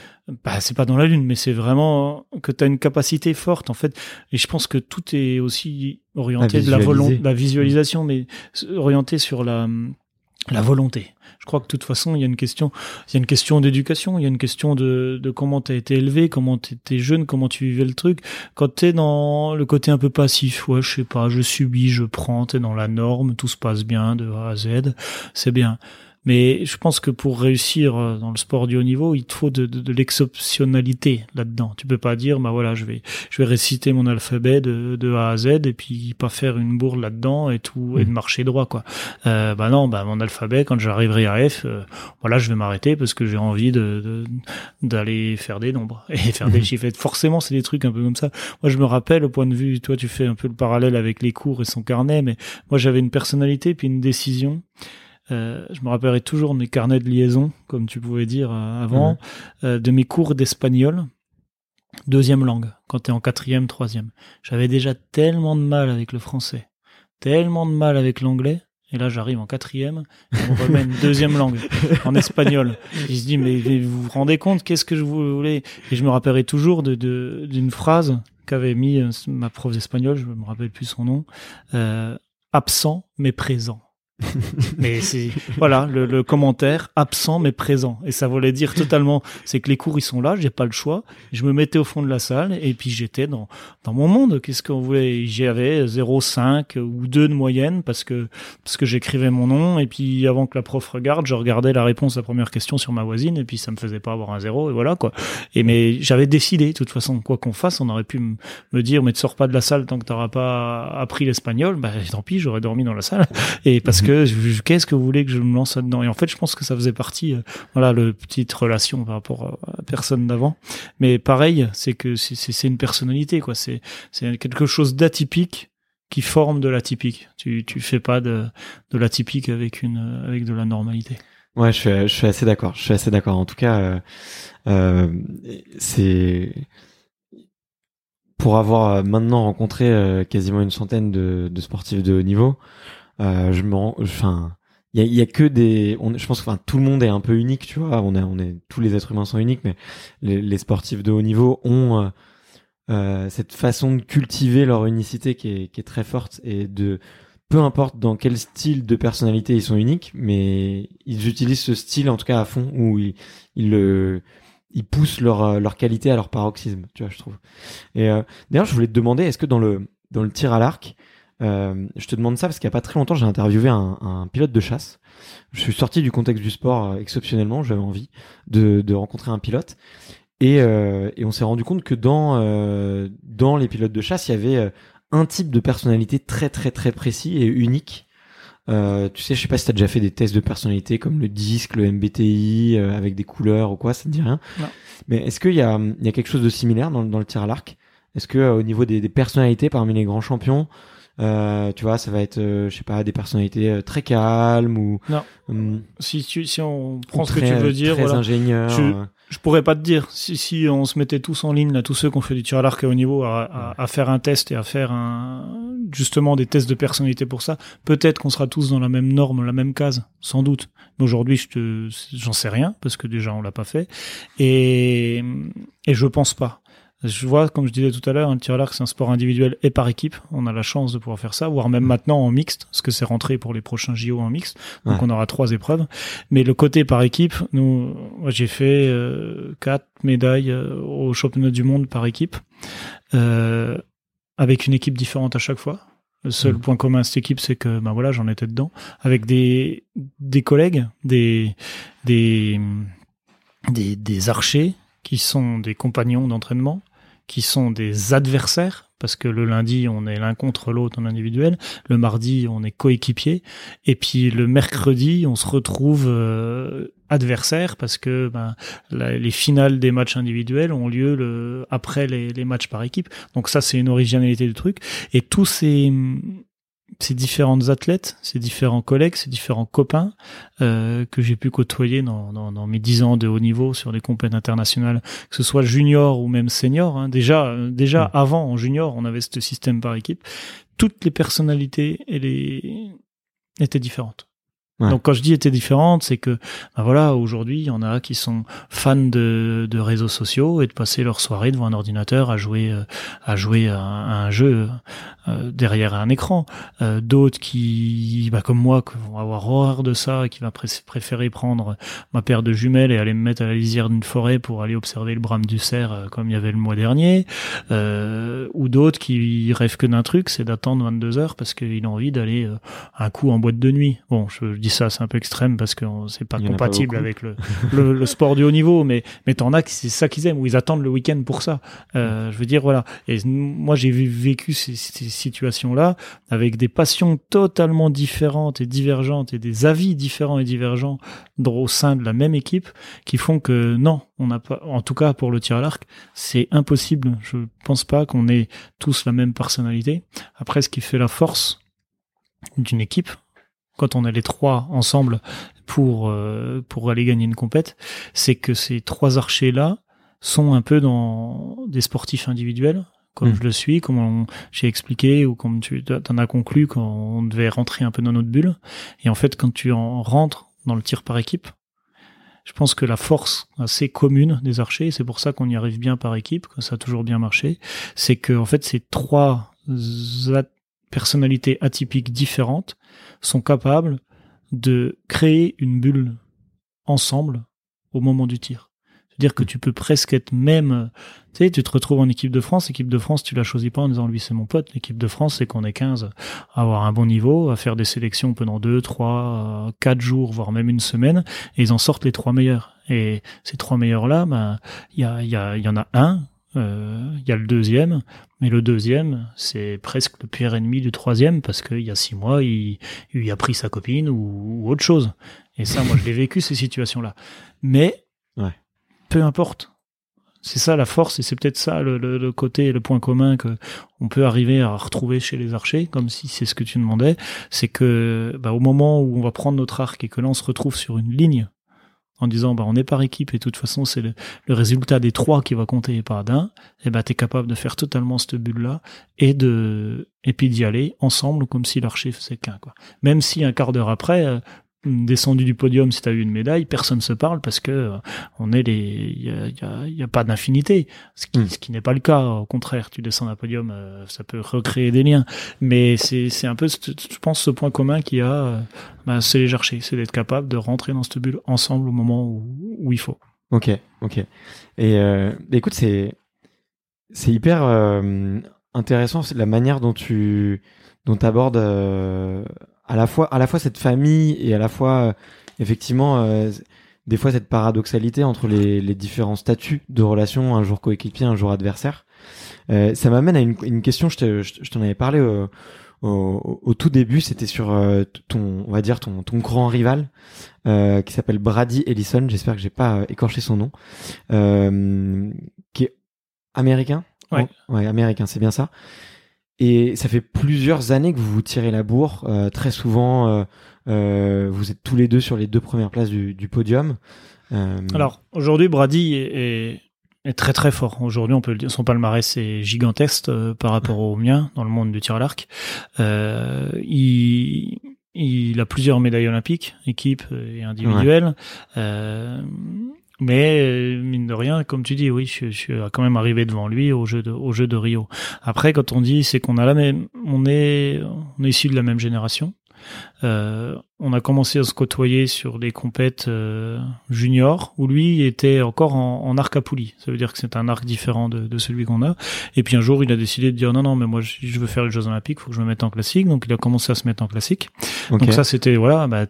bah, c'est pas dans la lune, mais c'est vraiment que tu as une capacité forte en fait. Et je pense que tout est aussi orienté de la volonté, la visualisation, mais orienté sur la la volonté. Je crois que de toute façon, il y a une question, il y a une question d'éducation, il y a une question de, de comment tu as été élevé, comment tu étais jeune, comment tu vivais le truc. Quand tu es dans le côté un peu passif, ouais, je sais pas, je subis, je prends, tu es dans la norme, tout se passe bien de A à Z, c'est bien. Mais je pense que pour réussir euh, dans le sport du haut niveau, il te faut de, de, de l'exceptionnalité là-dedans. Tu peux pas dire, bah voilà, je vais, je vais réciter mon alphabet de, de A à Z et puis pas faire une bourde là-dedans et tout et de mmh. marcher droit quoi. Euh, bah non, bah mon alphabet quand j'arriverai à F, euh, voilà, je vais m'arrêter parce que j'ai envie de d'aller faire des nombres et faire des mmh. chiffres. forcément, c'est des trucs un peu comme ça. Moi, je me rappelle au point de vue, toi, tu fais un peu le parallèle avec les cours et son carnet, mais moi, j'avais une personnalité puis une décision. Euh, je me rappellerai toujours de mes carnets de liaison, comme tu pouvais dire euh, avant, euh, de mes cours d'espagnol, deuxième langue, quand tu es en quatrième, troisième. J'avais déjà tellement de mal avec le français, tellement de mal avec l'anglais, et là, j'arrive en quatrième, et on remet une deuxième langue, en espagnol. Et je dis, mais vous vous rendez compte, qu'est-ce que je voulais? Et je me rappellerai toujours de d'une phrase qu'avait mis ma prof d'espagnol, je me rappelle plus son nom, absent mais présent. mais c'est voilà le, le, commentaire absent mais présent. Et ça voulait dire totalement c'est que les cours ils sont là j'ai pas le choix. Je me mettais au fond de la salle et puis j'étais dans dans mon monde. Qu'est-ce qu'on voulait? J'avais 0,5 ou 2 de moyenne parce que parce que j'écrivais mon nom. Et puis avant que la prof regarde je regardais la réponse à la première question sur ma voisine et puis ça me faisait pas avoir un zéro et voilà quoi. Et mais j'avais décidé de toute façon quoi qu'on fasse on aurait pu me dire mais tu sors pas de la salle tant que t'auras pas appris l'espagnol. Bah tant pis j'aurais dormi dans la salle. Et parce que que qu'est-ce que vous voulez que je me lance là-dedans? Et en fait, je pense que ça faisait partie, euh, voilà, le petite relation par rapport à personne d'avant. Mais pareil, c'est que c'est une personnalité, quoi. C'est c'est quelque chose d'atypique qui forme de l'atypique. Tu tu fais pas de de l'atypique avec une avec de la normalité. Ouais, je suis, je suis assez d'accord. Je suis assez d'accord. En tout cas, euh, euh, c'est pour avoir maintenant rencontré euh, quasiment une centaine de, de sportifs de haut niveau, euh, je me, enfin, il y a, y a, que des, on, je pense que enfin tout le monde est un peu unique, tu vois. On est, on est, tous les êtres humains sont uniques, mais les, les sportifs de haut niveau ont euh, euh, cette façon de cultiver leur unicité qui est, qui est très forte et de peu importe dans quel style de personnalité ils sont uniques, mais ils utilisent ce style en tout cas à fond où ils, ils le ils poussent leur leur qualité à leur paroxysme, tu vois, je trouve. Et euh, d'ailleurs, je voulais te demander, est-ce que dans le dans le tir à l'arc, euh, je te demande ça parce qu'il n'y a pas très longtemps, j'ai interviewé un, un, pilote de chasse. Je suis sorti du contexte du sport euh, exceptionnellement, j'avais envie de, de, rencontrer un pilote. Et, euh, et on s'est rendu compte que dans, euh, dans les pilotes de chasse, il y avait euh, un type de personnalité très très très précis et unique. Euh, tu sais, je sais pas si tu as déjà fait des tests de personnalité comme le disque, le MBTI, avec des couleurs ou quoi, ça te dit rien? Non. Mais est-ce qu'il y a, il y a quelque chose de similaire dans, dans le tir à l'arc? Est-ce que au niveau des, des personnalités parmi les grands champions, euh, tu vois, ça va être, euh, je sais pas, des personnalités euh, très calmes ou. Non. Hum, si tu, si on prend ce que tu veux dire, très voilà. ingénieur. Je, je, pourrais pas te dire si, si on se mettait tous en ligne, là, tous ceux qui ont fait du tir à l'arc au niveau, à, à, à, faire un test et à faire un, justement des tests de personnalité pour ça. Peut-être qu'on sera tous dans la même norme, la même case, sans doute. Mais aujourd'hui, je te, j'en sais rien parce que déjà on l'a pas fait et et je pense pas. Je vois, comme je disais tout à l'heure, un tir à l'arc, c'est un sport individuel et par équipe. On a la chance de pouvoir faire ça, voire même maintenant en mixte, parce que c'est rentré pour les prochains JO en mixte. Donc on aura trois épreuves. Mais le côté par équipe, nous, j'ai fait euh, quatre médailles euh, au championnat du monde par équipe, euh, avec une équipe différente à chaque fois. Le seul Mm. point commun à cette équipe, c'est que ben voilà, j'en étais dedans avec des des collègues, des des des, des archers qui sont des compagnons d'entraînement, qui sont des adversaires parce que le lundi on est l'un contre l'autre en individuel, le mardi on est coéquipier et puis le mercredi on se retrouve euh, adversaires parce que ben, les finales des matchs individuels ont lieu après les, les matchs par équipe. Donc ça c'est une originalité du truc et tous ces ces différentes athlètes, ces différents collègues, ces différents copains euh, que j'ai pu côtoyer dans, dans, dans mes dix ans de haut niveau sur des compétitions internationales, que ce soit junior ou même senior. hein. Déjà, euh, déjà Mm. avant en junior, on avait ce système par équipe. Toutes les personnalités et les étaient différentes. Donc quand je dis étaient différentes, c'est que ben voilà, aujourd'hui, il y en a qui sont fans de, de réseaux sociaux et de passer leur soirée devant un ordinateur à jouer euh, à jouer à, un jeu euh, derrière un écran. Euh, D'autres qui, bah, comme moi, qui vont avoir horreur de ça et qui va pré- préférer prendre ma paire de jumelles et aller me mettre à la lisière d'une forêt pour aller observer le brame du cerf euh, comme il y avait le mois dernier. Euh, ou d'autres qui rêvent que d'un truc, c'est d'attendre 22 heures parce qu'il a envie d'aller un coup en boîte de nuit. Bon, je, je dis ça, c'est un peu extrême parce que c'est pas compatible avec le, le, le sport du haut niveau, mais mais t'en as qui c'est ça qu'ils aiment, ou ils attendent le week-end pour ça. Euh, je veux dire voilà. Et moi j'ai vécu ces, ces situations-là avec des passions totalement différentes et divergentes et des avis différents et divergents au sein de la même équipe qui font que non, on n'a pas, en tout cas pour le tir à l'arc, c'est impossible. Je pense pas qu'on ait tous la même personnalité. Après, ce qui fait la force d'une équipe, quand on est les trois ensemble pour euh, pour aller gagner une compète, c'est que ces trois archers là sont un peu dans des sportifs individuels comme Mm. je le suis, comme j'ai expliqué ou comme tu en as conclu quand on devait rentrer un peu dans notre bulle. Et en fait, quand tu en rentres dans le tir par équipe, je pense que la force assez commune des archers, et c'est pour ça qu'on y arrive bien par équipe, que ça a toujours bien marché, c'est que en fait ces trois personnalités atypiques différentes sont capables de créer une bulle ensemble au moment du tir. C'est-à-dire que tu peux presque être même, tu sais, tu te retrouves en équipe de France, équipe de France, tu la choisis pas en disant lui c'est mon pote, l'équipe de France c'est qu'on est 15 à avoir un bon niveau, à faire des sélections pendant 2, 3, 4 jours, voire même une semaine, et ils en sortent les trois meilleurs. Et ces trois meilleurs-là, ben, il y, a, y, a, y en a un, euh, il y a le deuxième, mais le deuxième, c'est presque le pire ennemi du troisième, parce qu'il y a six mois, il, il a pris sa copine ou, ou autre chose. Et ça, moi, je l'ai vécu, ces situations-là. Mais, Ouais. peu importe. C'est ça la force, et c'est peut-être ça le, le, le côté, le point commun que on peut arriver à retrouver chez les archers, comme si c'est ce que tu demandais, c'est que bah, au moment où on va prendre notre arc et que là on se retrouve sur une ligne en disant bah on est par équipe et de toute façon c'est le, résultat des trois qui va compter et pas d'un, et bah t'es capable de faire totalement cette bulle là et de et puis d'y aller ensemble comme si l'archer faisait qu'un quoi. Même si un quart d'heure après euh, descendu du podium si t'as eu une médaille, personne se parle parce que euh, on est les il y a, y a- y a pas d'infinité, ce qui, Mm. ce qui n'est pas le cas. Au contraire, tu descends d'un podium, euh, ça peut recréer des liens. Mais c'est c'est un peu, je pense, ce point commun qu'il y a, euh, bah, c'est les archers, c'est d'être capable de rentrer dans cette bulle ensemble au moment où, où il faut. Ok, ok. Et euh, bah, écoute, c'est c'est hyper euh, intéressant c'est la manière dont tu dont abordes euh, à la fois à la fois cette famille et à la fois euh, effectivement euh, des fois cette paradoxalité entre les, les différents statuts de relation un jour coéquipier un jour adversaire. Euh, ça m'amène à une, une question. Je te- je je t'en avais parlé au, au, au tout début. C'était sur euh, ton on va dire ton ton grand rival euh, qui s'appelle Brady Ellison. J'espère que j'ai pas euh, écorché son nom. Euh, qui est américain. Ouais. ouais, américain, c'est bien ça. Et ça fait plusieurs années que vous vous tirez la bourre. euh, très souvent, euh, euh, vous êtes tous les deux sur les deux premières places du, du podium. Euh, Alors aujourd'hui, Brady est, est, est très très fort. Aujourd'hui, on peut le dire, son palmarès est gigantesque euh, par rapport au mien dans le monde du tir à l'arc. Euh, il, il a plusieurs médailles olympiques, équipe et individuelles. Euh, mais euh, mine de rien, comme tu dis, oui, je, je suis quand même arrivé devant lui au jeu de, au jeu de Rio. Après, quand on dit, c'est qu'on a la même, on est, on est issu de la même génération. Euh, on a commencé à se côtoyer sur des compètes euh, juniors où lui était encore en, en, arc à poulie. Ça veut dire que c'est un arc différent de, de celui qu'on a. Et puis un jour, il a décidé de dire non, non, mais moi, je veux faire les Jeux Olympiques, faut que je me mette en classique. Donc il a commencé à se mettre en classique. Donc ça, c'était voilà, bah,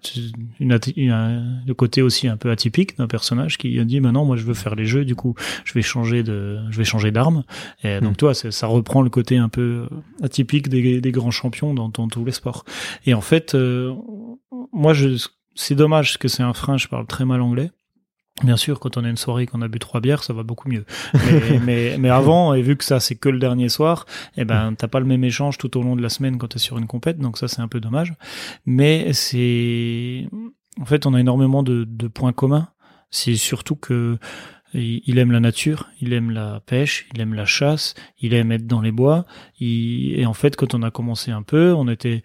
une, une, le côté aussi un peu atypique d'un personnage qui a dit maintenant, moi, je veux faire les Jeux. Du coup, je vais changer de, je vais changer d'arme. Et donc hmm. toi, ça reprend le côté un peu atypique des, des grands champions dans, dans, tous les sports. Et en fait, euh, moi, je, c'est dommage que c'est un frein. Je parle très mal anglais. Bien sûr, quand on a une soirée qu'on a bu trois bières, ça va beaucoup mieux. Mais, mais, mais, avant, et vu que ça c'est que le dernier soir, eh ben t'as pas le même échange tout au long de la semaine quand t'es sur une compète, donc ça c'est un peu dommage. Mais c'est, en fait, on a énormément de, de points communs. C'est surtout que il aime la nature, il aime la pêche, il aime la chasse, il aime être dans les bois. et en fait, quand on a commencé un peu, on était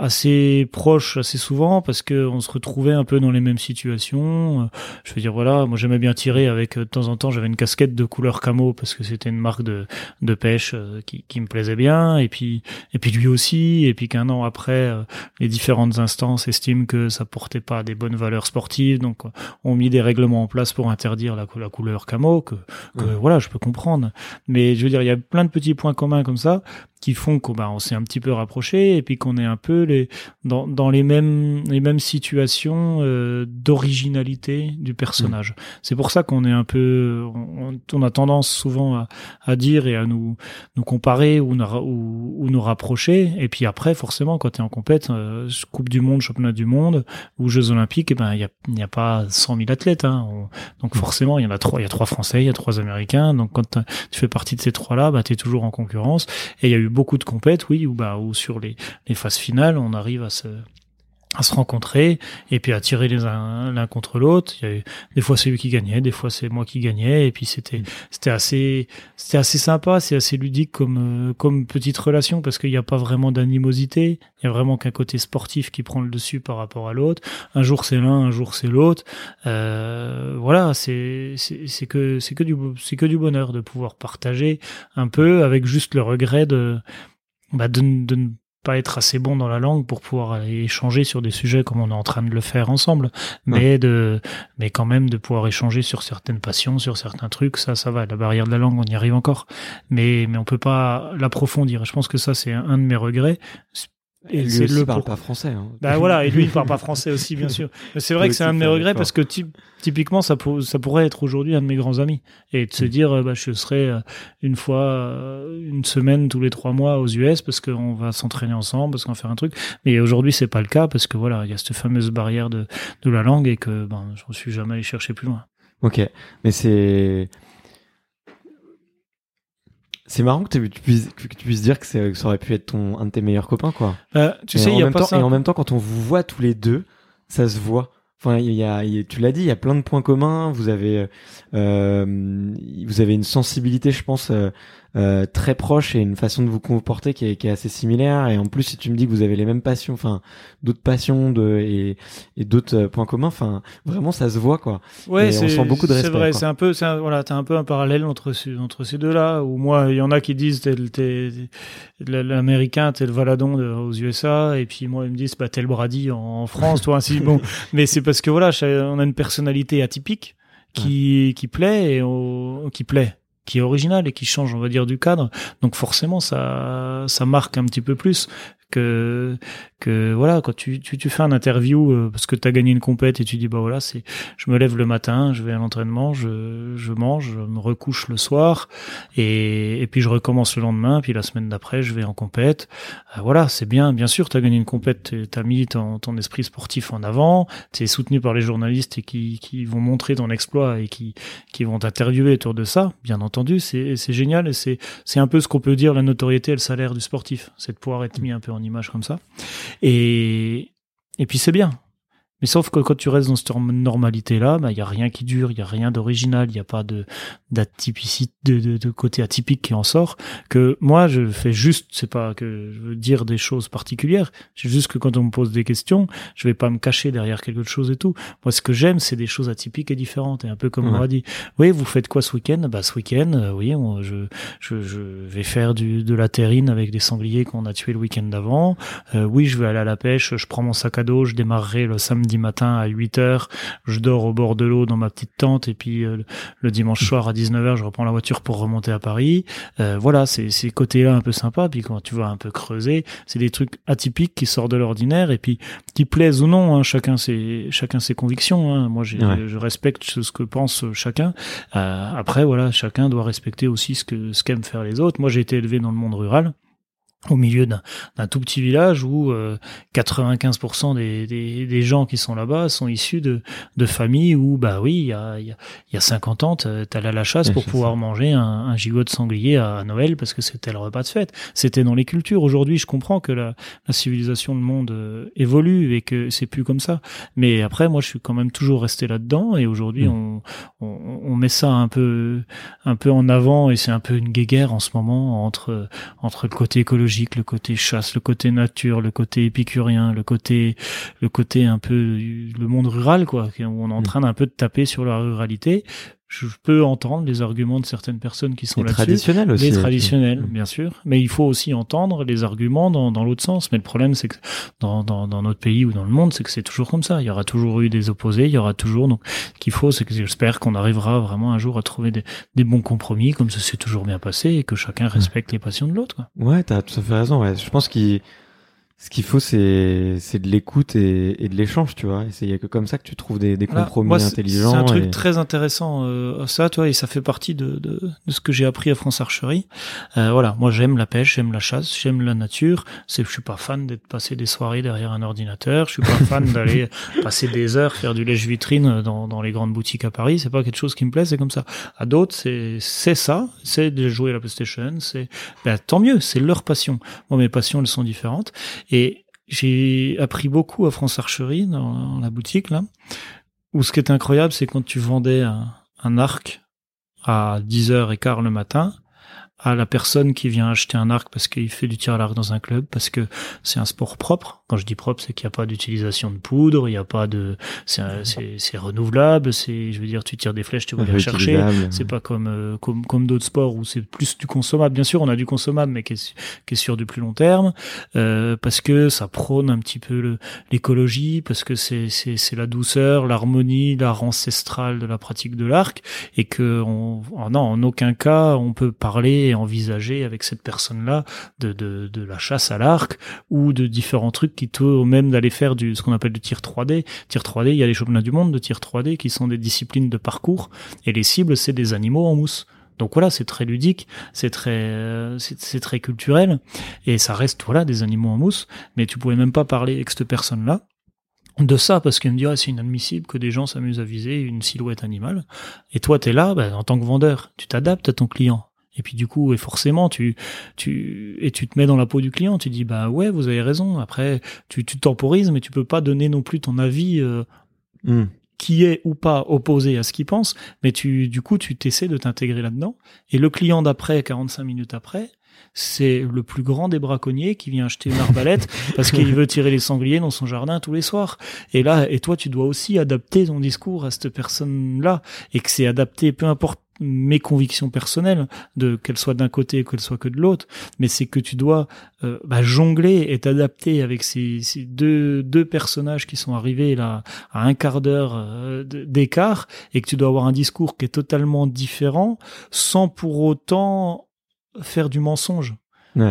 assez proches assez souvent parce que on se retrouvait un peu dans les mêmes situations. Euh, je veux dire voilà, moi j'aimais bien tirer avec euh, de temps en temps j'avais une casquette de couleur camo parce que c'était une marque de, de pêche euh, qui, qui me plaisait bien. Et puis et puis lui aussi. Et puis qu'un an après les différentes instances estiment que ça portait pas des bonnes valeurs sportives. Donc on mis des règlements en place pour interdire la, la couleur camo que, que voilà je peux comprendre. Mais je veux dire il y a plein de petits points communs comme ça qui font qu'on bah, on s'est un petit peu rapproché et puis qu'on est un peu les, dans, dans les mêmes les mêmes situations euh, d'originalité du personnage. Mm. C'est pour ça qu'on est un peu on, on, a tendance souvent à, à, dire et à nous nous comparer ou, ou, ou nous rapprocher et puis après forcément quand tu es en compète euh, Coupe du monde, championnat du monde ou Jeux olympiques, eh ben il y a il n'y a pas 100 000 athlètes hein. donc mm. forcément il y en a trois il y a trois français, il y a trois américains donc quand tu fais partie de ces trois là, bah tu es toujours en concurrence et il y a eu beaucoup de compètes, oui, ou bah ou sur les, les phases finales, on arrive à se à se rencontrer et puis à tirer les uns l'un contre l'autre. Des fois c'est lui qui gagnait, des fois c'est moi qui gagnais et puis c'était c'était assez c'était assez sympa, c'est assez ludique comme euh, comme petite relation parce qu'il n'y a pas vraiment d'animosité, il y a vraiment qu'un côté sportif qui prend le dessus par rapport à l'autre. Un jour c'est l'un, un jour c'est l'autre. Euh, voilà, c'est c'est que c'est que du c'est que du bonheur de pouvoir partager un peu avec juste le regret de bah de, de, pas être assez bon dans la langue pour pouvoir échanger sur des sujets comme on est en train de le faire ensemble, mais de, mais quand même de pouvoir échanger sur certaines passions, sur certains trucs, ça, ça va. La barrière de la langue, on y arrive encore, mais mais on peut pas l'approfondir. Je pense que ça, c'est un de mes regrets et, lui aussi le parle pas français. Hein. Bah voilà, et lui il parle pas français aussi bien sûr. Mais c'est vrai que c'est un de mes regrets parce que typiquement ça, ça pourrait être aujourd'hui un de mes grands amis et de se mm. dire euh, bah je serai euh, une fois euh, une semaine tous les trois mois aux US parce qu'on va s'entraîner ensemble parce qu'on va faire un truc. Mais aujourd'hui c'est pas le cas parce que voilà il y a cette fameuse barrière de de la langue et que ben je suis jamais allé chercher plus loin. Ok, mais c'est c'est marrant que, tu puisses, que tu puisses dire que, ça aurait pu être ton, un de tes meilleurs copains, quoi. Euh, tu sais, il y a pas temps, Et en même temps, quand on vous voit tous les deux, ça se voit. Enfin, il y a, tu l'as dit, il y a plein de points communs. Vous avez, euh, vous avez une sensibilité, je pense, euh, euh, très proche et une façon de vous comporter qui est, qui est, assez similaire. Et en plus, si tu me dis que vous avez les mêmes passions, enfin d'autres passions de et, et d'autres euh, points communs, enfin vraiment ça se voit quoi. Ouais, on sent beaucoup de respect. C'est vrai, c'est un peu, un, voilà, t'as un peu un parallèle entre entre ces deux là. Où moi, il y en a qui disent t'es, t'es, l'américain, t'es le Valadon aux USA, et puis moi ils me disent bah t'es le Brady en, France, toi ainsi. bon, mais c'est parce que voilà, on a une personnalité atypique qui qui plaît et qui plaît qui est original et qui change, on va dire, du cadre. Donc forcément, ça, ça marque un petit peu plus que que voilà quand tu, tu, fais un interview euh, parce que tu as gagné une compète et tu dis bah voilà c'est je me lève le matin je vais à l'entraînement je, je mange je me recouche le soir et, et puis je recommence le lendemain puis la semaine d'après je vais en compète. Euh, voilà c'est bien. Bien sûr tu as gagné une compète tu as mis ton, ton esprit sportif en avant tu es soutenu par les journalistes et qui, qui vont montrer ton exploit et qui qui vont t'interviewer autour de ça bien entendu c'est c'est génial et c'est c'est un peu ce qu'on peut dire la notoriété et le salaire du sportif. C'est de pouvoir être mis un peu en image comme ça. Et, et puis c'est bien. Mais sauf que quand tu restes dans cette normalité-là, bah, il y a rien qui dure, il y a rien d'original, il n'y a pas de d'atypicité, de, de, côté atypique qui en sort. Que moi, je fais juste, c'est pas que je veux dire des choses particulières, c'est juste que quand on me pose des questions, je vais pas me cacher derrière quelque chose et tout. Moi, ce que j'aime, c'est des choses atypiques et différentes. Et un peu comme on a dit, oui, vous faites quoi ce week-end? Bah, ce week-end, euh, oui, je, je, je vais faire du, de la terrine avec des sangliers qu'on a tués le week-end d'avant. Euh, oui, je vais aller à la pêche, je prends mon sac à dos, je démarrerai le samedi matin à 8 heures, je dors au bord de l'eau dans ma petite tente et puis euh, le dimanche soir à 19h, je reprends la voiture pour remonter à Paris. Euh, voilà, c'est ces côtés-là un peu sympa. Puis quand tu vas un peu creuser, c'est des trucs atypiques qui sortent de l'ordinaire et puis qui plaisent ou non. Hein, chacun ses chacun ses convictions. Hein. Moi, je respecte ce que pense chacun. Euh, après, voilà, chacun doit respecter aussi ce que ce qu'aiment faire les autres. Moi, j'ai été élevé dans le monde rural au milieu d'un tout petit village où 95% euh, des, des, des, gens qui sont là-bas sont issus de, de familles où, bah oui, il y a, y, a, y a 50 ans, t'allais à la chasse pour pouvoir manger un, un, gigot de sanglier à Noël parce que c'était le repas de fête. C'était dans les cultures. Aujourd'hui, je comprends que la, la civilisation, le monde euh, évolue et que c'est plus comme ça. Mais après, moi, je suis quand même toujours resté là-dedans et aujourd'hui, mm. on, on, on, met ça un peu, un peu en avant et c'est un peu une guéguerre en ce moment entre, entre le côté écologique le côté chasse, le côté nature, le côté épicurien, le côté, le côté un peu le monde rural, quoi, où on est en mm. train d'un peu de taper sur la ruralité je peux entendre les arguments de certaines personnes qui sont là-dessus. traditionnels aussi. Les traditionnels, bien sûr. Mais il faut aussi entendre les arguments dans, dans l'autre sens. Mais le problème, c'est que dans, dans, dans, notre pays ou dans le monde, c'est que c'est toujours comme ça. Il y aura toujours eu des opposés, il y aura toujours. Donc, ce qu'il faut, c'est que j'espère qu'on arrivera vraiment un jour à trouver des, des bons compromis, comme ça s'est toujours bien passé, et que chacun respecte les passions de l'autre. Ouais, t'as tout à fait raison. Ouais. Je pense qu'il ce qu'il faut, c'est c'est de l'écoute et, et, de l'échange, tu vois. Il y a que comme ça que tu trouves des, des compromis intelligents. C'est un truc très intéressant, euh, ça, toi, et ça fait partie de, de, de ce que j'ai appris à France Archerie. Euh, voilà, moi j'aime la pêche, j'aime la chasse, j'aime la nature. C'est, je suis pas fan d'être passé des soirées derrière un ordinateur. Je suis pas fan d'aller passer des heures faire du lèche vitrine dans, dans les grandes boutiques à Paris. C'est pas quelque chose qui me plaît. C'est comme ça. À d'autres, c'est c'est ça, c'est de jouer à la PlayStation. C'est ben, tant mieux, c'est leur passion. Moi, mes passions, elles sont différentes. Et j'ai appris beaucoup à France Archerie dans, la boutique là. Où ce qui est incroyable, c'est quand tu vendais un, un arc à 10h15 le matin, à la personne qui vient acheter un arc parce qu'il fait du tir à l'arc dans un club, parce que c'est un sport propre. Quand je dis propre, c'est qu'il n'y a pas d'utilisation de poudre, il n'y a pas de, c'est renouvelable, c'est, je veux dire, tu tires des flèches, tu vas les chercher. C'est pas comme euh, comme comme d'autres sports où c'est plus du consommable. Bien sûr, on a du consommable, mais qui est, qui est sur du plus long terme, euh, parce que ça prône un petit peu l'écologie, parce que c'est c'est c'est la douceur, l'harmonie, l'art ancestral de la pratique de l'arc, et que on, non, en aucun cas on peut parler envisager avec cette personne-là de, de, de, la chasse à l'arc ou de différents trucs qui te même d'aller faire du ce qu'on appelle du tir 3D. Tir 3D, il y a les championnats du monde de tir 3D qui sont des disciplines de parcours et les cibles c'est des animaux en mousse. Donc voilà, c'est très ludique, c'est très, c'est très culturel, et ça reste voilà des animaux en mousse. Mais tu pouvais même pas parler avec cette personne-là de ça parce qu'elle me dit ah, c'est inadmissible que des gens s'amusent à viser une silhouette animale. Et toi t'es là, ben, en tant que vendeur, tu t'adaptes à ton client. Et puis du coup, et forcément, tu, tu, et tu te mets dans la peau du client. Tu dis bah ouais, vous avez raison. Après, tu, tu temporises, mais tu peux pas donner non plus ton avis euh, hmm. qui est ou pas opposé à ce qu'il pense. Mais tu, du coup, tu t'essaies de t'intégrer là-dedans. Et le client d'après, 45 minutes après, c'est le plus grand des braconniers qui vient acheter une arbalète parce qu'il veut tirer les sangliers dans son jardin tous les soirs. Et là, et toi, tu dois aussi adapter ton discours à cette personne-là et que c'est adapté, peu importe mes convictions personnelles, de qu'elles soient d'un côté ou qu'elles soient que de l'autre, mais c'est que tu dois euh, bah, jongler et t'adapter avec ces, deux personnages qui sont arrivés là à un quart d'heure euh, d'écart et que tu dois avoir un discours qui est totalement différent sans pour autant faire du mensonge.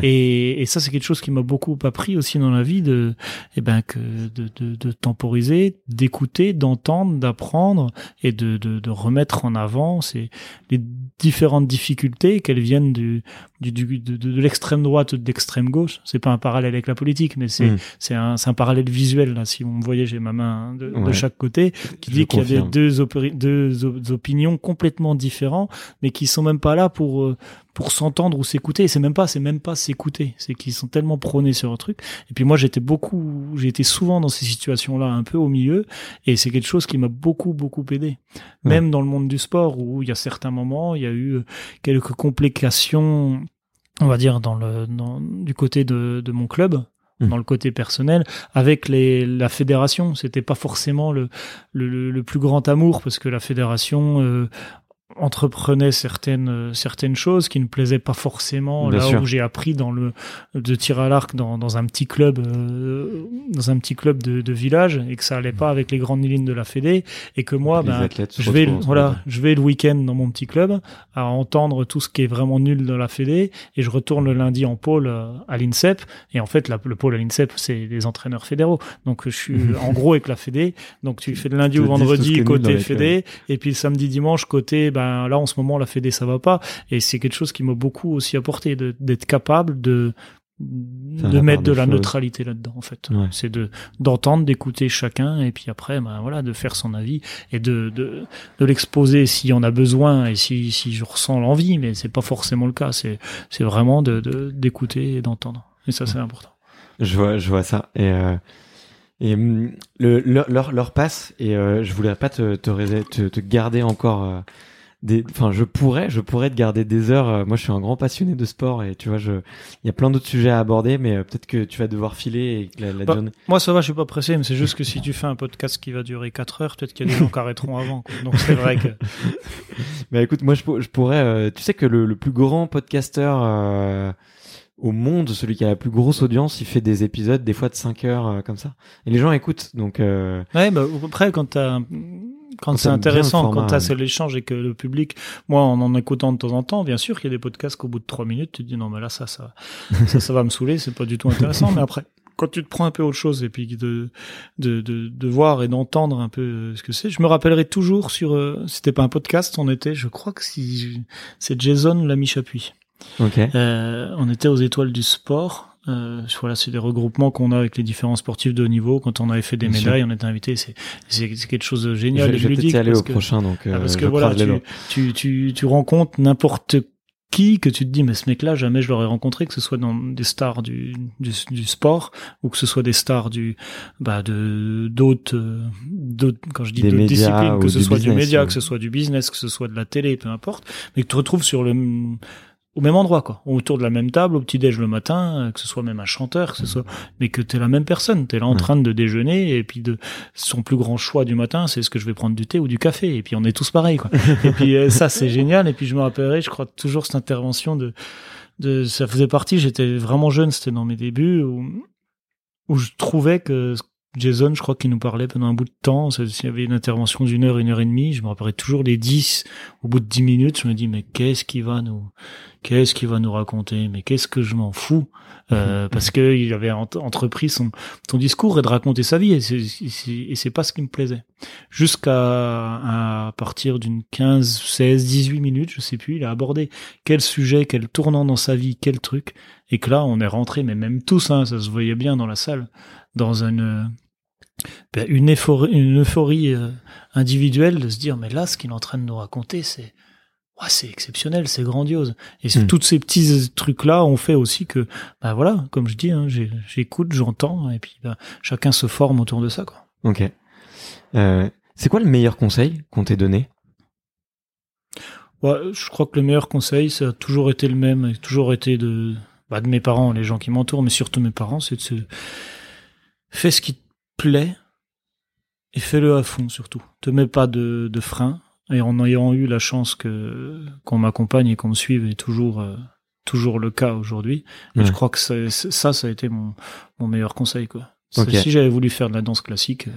Et, et, ça, c'est quelque chose qui m'a beaucoup appris aussi dans la vie de, eh ben, que de, de, de temporiser, d'écouter, d'entendre, d'apprendre et de, de, de, remettre en avant ces, les différentes difficultés, qu'elles viennent du, du, du de, de l'extrême droite ou de l'extrême gauche. C'est pas un parallèle avec la politique, mais c'est, mm. c'est un, un parallèle visuel, là. Si vous me voyez, j'ai ma main de, de chaque côté, qui dit qu'il y a des, deux, deux opinions complètement différentes, mais qui sont même pas là pour, euh, pour s'entendre ou s'écouter. Et c'est même pas, c'est même pas s'écouter. C'est qu'ils sont tellement prônés sur un truc. Et puis moi, j'étais beaucoup, j'ai été souvent dans ces situations-là, un peu au milieu. Et c'est quelque chose qui m'a beaucoup, beaucoup aidé. Même dans le monde du sport où il y a certains moments, il y a eu quelques complications on va dire dans le dans, du côté de, de mon club mmh. dans le côté personnel avec les la fédération c'était pas forcément le, le, le plus grand amour parce que la fédération euh, entreprenait certaines certaines choses qui ne plaisaient pas forcément là où j'ai appris dans le de tir à l'arc dans, dans un petit club euh, dans un petit club de, de, village et que ça allait pas avec les grandes lignes de la Fédé et que moi ben, je vais voilà je vais le week-end dans mon petit club à entendre tout ce qui est vraiment nul dans la Fédé et je retourne le lundi en pôle euh, à l'INSEP et en fait la, le pôle à l'INSEP c'est les entraîneurs fédéraux. Donc je suis en gros avec la Fédé. Donc tu fais le lundi ou vendredi côté Fédé et puis le samedi dimanche côté ben, ben, là en ce moment la Fédé ça va pas. Et c'est quelque chose qui m'a beaucoup aussi apporté d'être capable de de mettre de, la neutralité là-dedans en fait. C'est de d'entendre d'écouter chacun et puis après ben voilà de faire son avis et de de, de l'exposer s'il y en a besoin et si si je ressens l'envie. Mais c'est pas forcément le cas. C'est c'est vraiment de d'écouter et d'entendre. Et ça c'est important. Je vois je vois ça. Et euh... Et hum, le, leur, leur, passe, et euh, je voulais pas te, te, te, te garder encore euh, enfin je pourrais je pourrais te garder des heures euh, moi je suis un grand passionné de sport et tu vois je il y a plein d'autres sujets à aborder mais euh, peut-être que tu vas devoir filer et la, la bah, moi ça va je suis pas pressé mais c'est juste que si tu fais un podcast qui va durer 4 heures peut-être qu'il y a des gens qui arrêteront avant quoi. donc c'est vrai que bah écoute moi je, je pourrais euh, tu sais que le, le plus grand podcasteur au monde, celui qui a la plus grosse audience, il fait des épisodes des fois de 5 heures comme ça. Et les gens écoutent, donc. Ouais, bah après quand t'as quand c'est intéressant, quand tu c'est l'échange et que le public, moi, en en écoutant de temps en temps, bien sûr qu'il y a des podcasts qu'au bout de trois minutes, tu te dis non, mais là, ça, ça, ça, ça va me saouler, c'est pas du tout intéressant. mais après, quand tu te prends un peu autre chose et puis de de de, de voir et d'entendre un peu euh, ce que c'est, je me rappellerai toujours sur, euh, c'était pas un podcast, on était, je crois que si c'est Jason l'ami Chapuis. Okay. Euh, on était aux étoiles du sport euh, voilà, c'est des regroupements qu'on a avec les différents sportifs de haut niveau. Quand on avait fait des médailles, on était invité. C'est, c'est, quelque chose de génial. Je, vais peut-être aller au prochain, donc. Ah, parce euh, que voilà, tu, tu, tu, tu rencontres n'importe qui que tu te dis mais ce mec-là jamais je l'aurais rencontré que ce soit dans des stars du, du, du, sport ou que ce soit des stars du bah de d'autres d'autres quand je dis d'autres disciplines que ce soit du média que ce soit du business que ce soit de la télé peu importe mais que tu te retrouves sur le au même endroit, quoi, autour de la même table, au petit déj le matin, euh, que ce soit même un chanteur, que ce soit, mais que t'es la même personne, t'es là en train de déjeuner, et puis de son plus grand choix du matin, c'est ce que je vais prendre du thé ou du café, et puis on est tous pareils, quoi. et puis euh, ça, c'est génial, et puis je me rappellerai, je crois toujours cette intervention de, de, ça faisait partie, j'étais vraiment jeune, c'était dans mes débuts, où, où je trouvais que Jason, je crois qu'il nous parlait pendant un bout de temps. S'il y avait une intervention d'une heure, une heure et demie, je me rappellerai toujours les dix. Au bout de dix minutes, je me dis, mais qu'est-ce qu'il va nous, qu'est-ce qu'il va nous raconter? Mais qu'est-ce que je m'en fous? Euh, parce que il avait entrepris son, son discours et de raconter sa vie. Et c'est pas ce qui me plaisait. Jusqu'à, à partir d'une 15, 16, 18 minutes, je sais plus, il a abordé quel sujet, quel tournant dans sa vie, quel truc. Et que là, on est rentré, mais même tous, hein, ça se voyait bien dans la salle dans une ben, une euphorie, une euphorie euh, individuelle de se dire mais là ce qu'il est en train de nous raconter c'est ouais, c'est exceptionnel c'est grandiose et mm. tous ces petits trucs là ont fait aussi que ben voilà comme je dis hein, j'écoute j'entends et puis ben, chacun se forme autour de ça quoi ok euh, c'est quoi le meilleur conseil qu'on t'ait donné? Ouais, je crois que le meilleur conseil ça a toujours été le même toujours été de bah, de mes parents les gens qui m'entourent mais surtout mes parents c'est de se fais ce qui te plaît et fais-le à fond surtout. Te mets pas de, de frein. Et en ayant eu la chance que qu'on m'accompagne et qu'on me suive est toujours euh, toujours le cas aujourd'hui. Je crois que ça, ça, ça a été mon, mon meilleur conseil quoi. Si j'avais voulu faire de la danse classique, euh,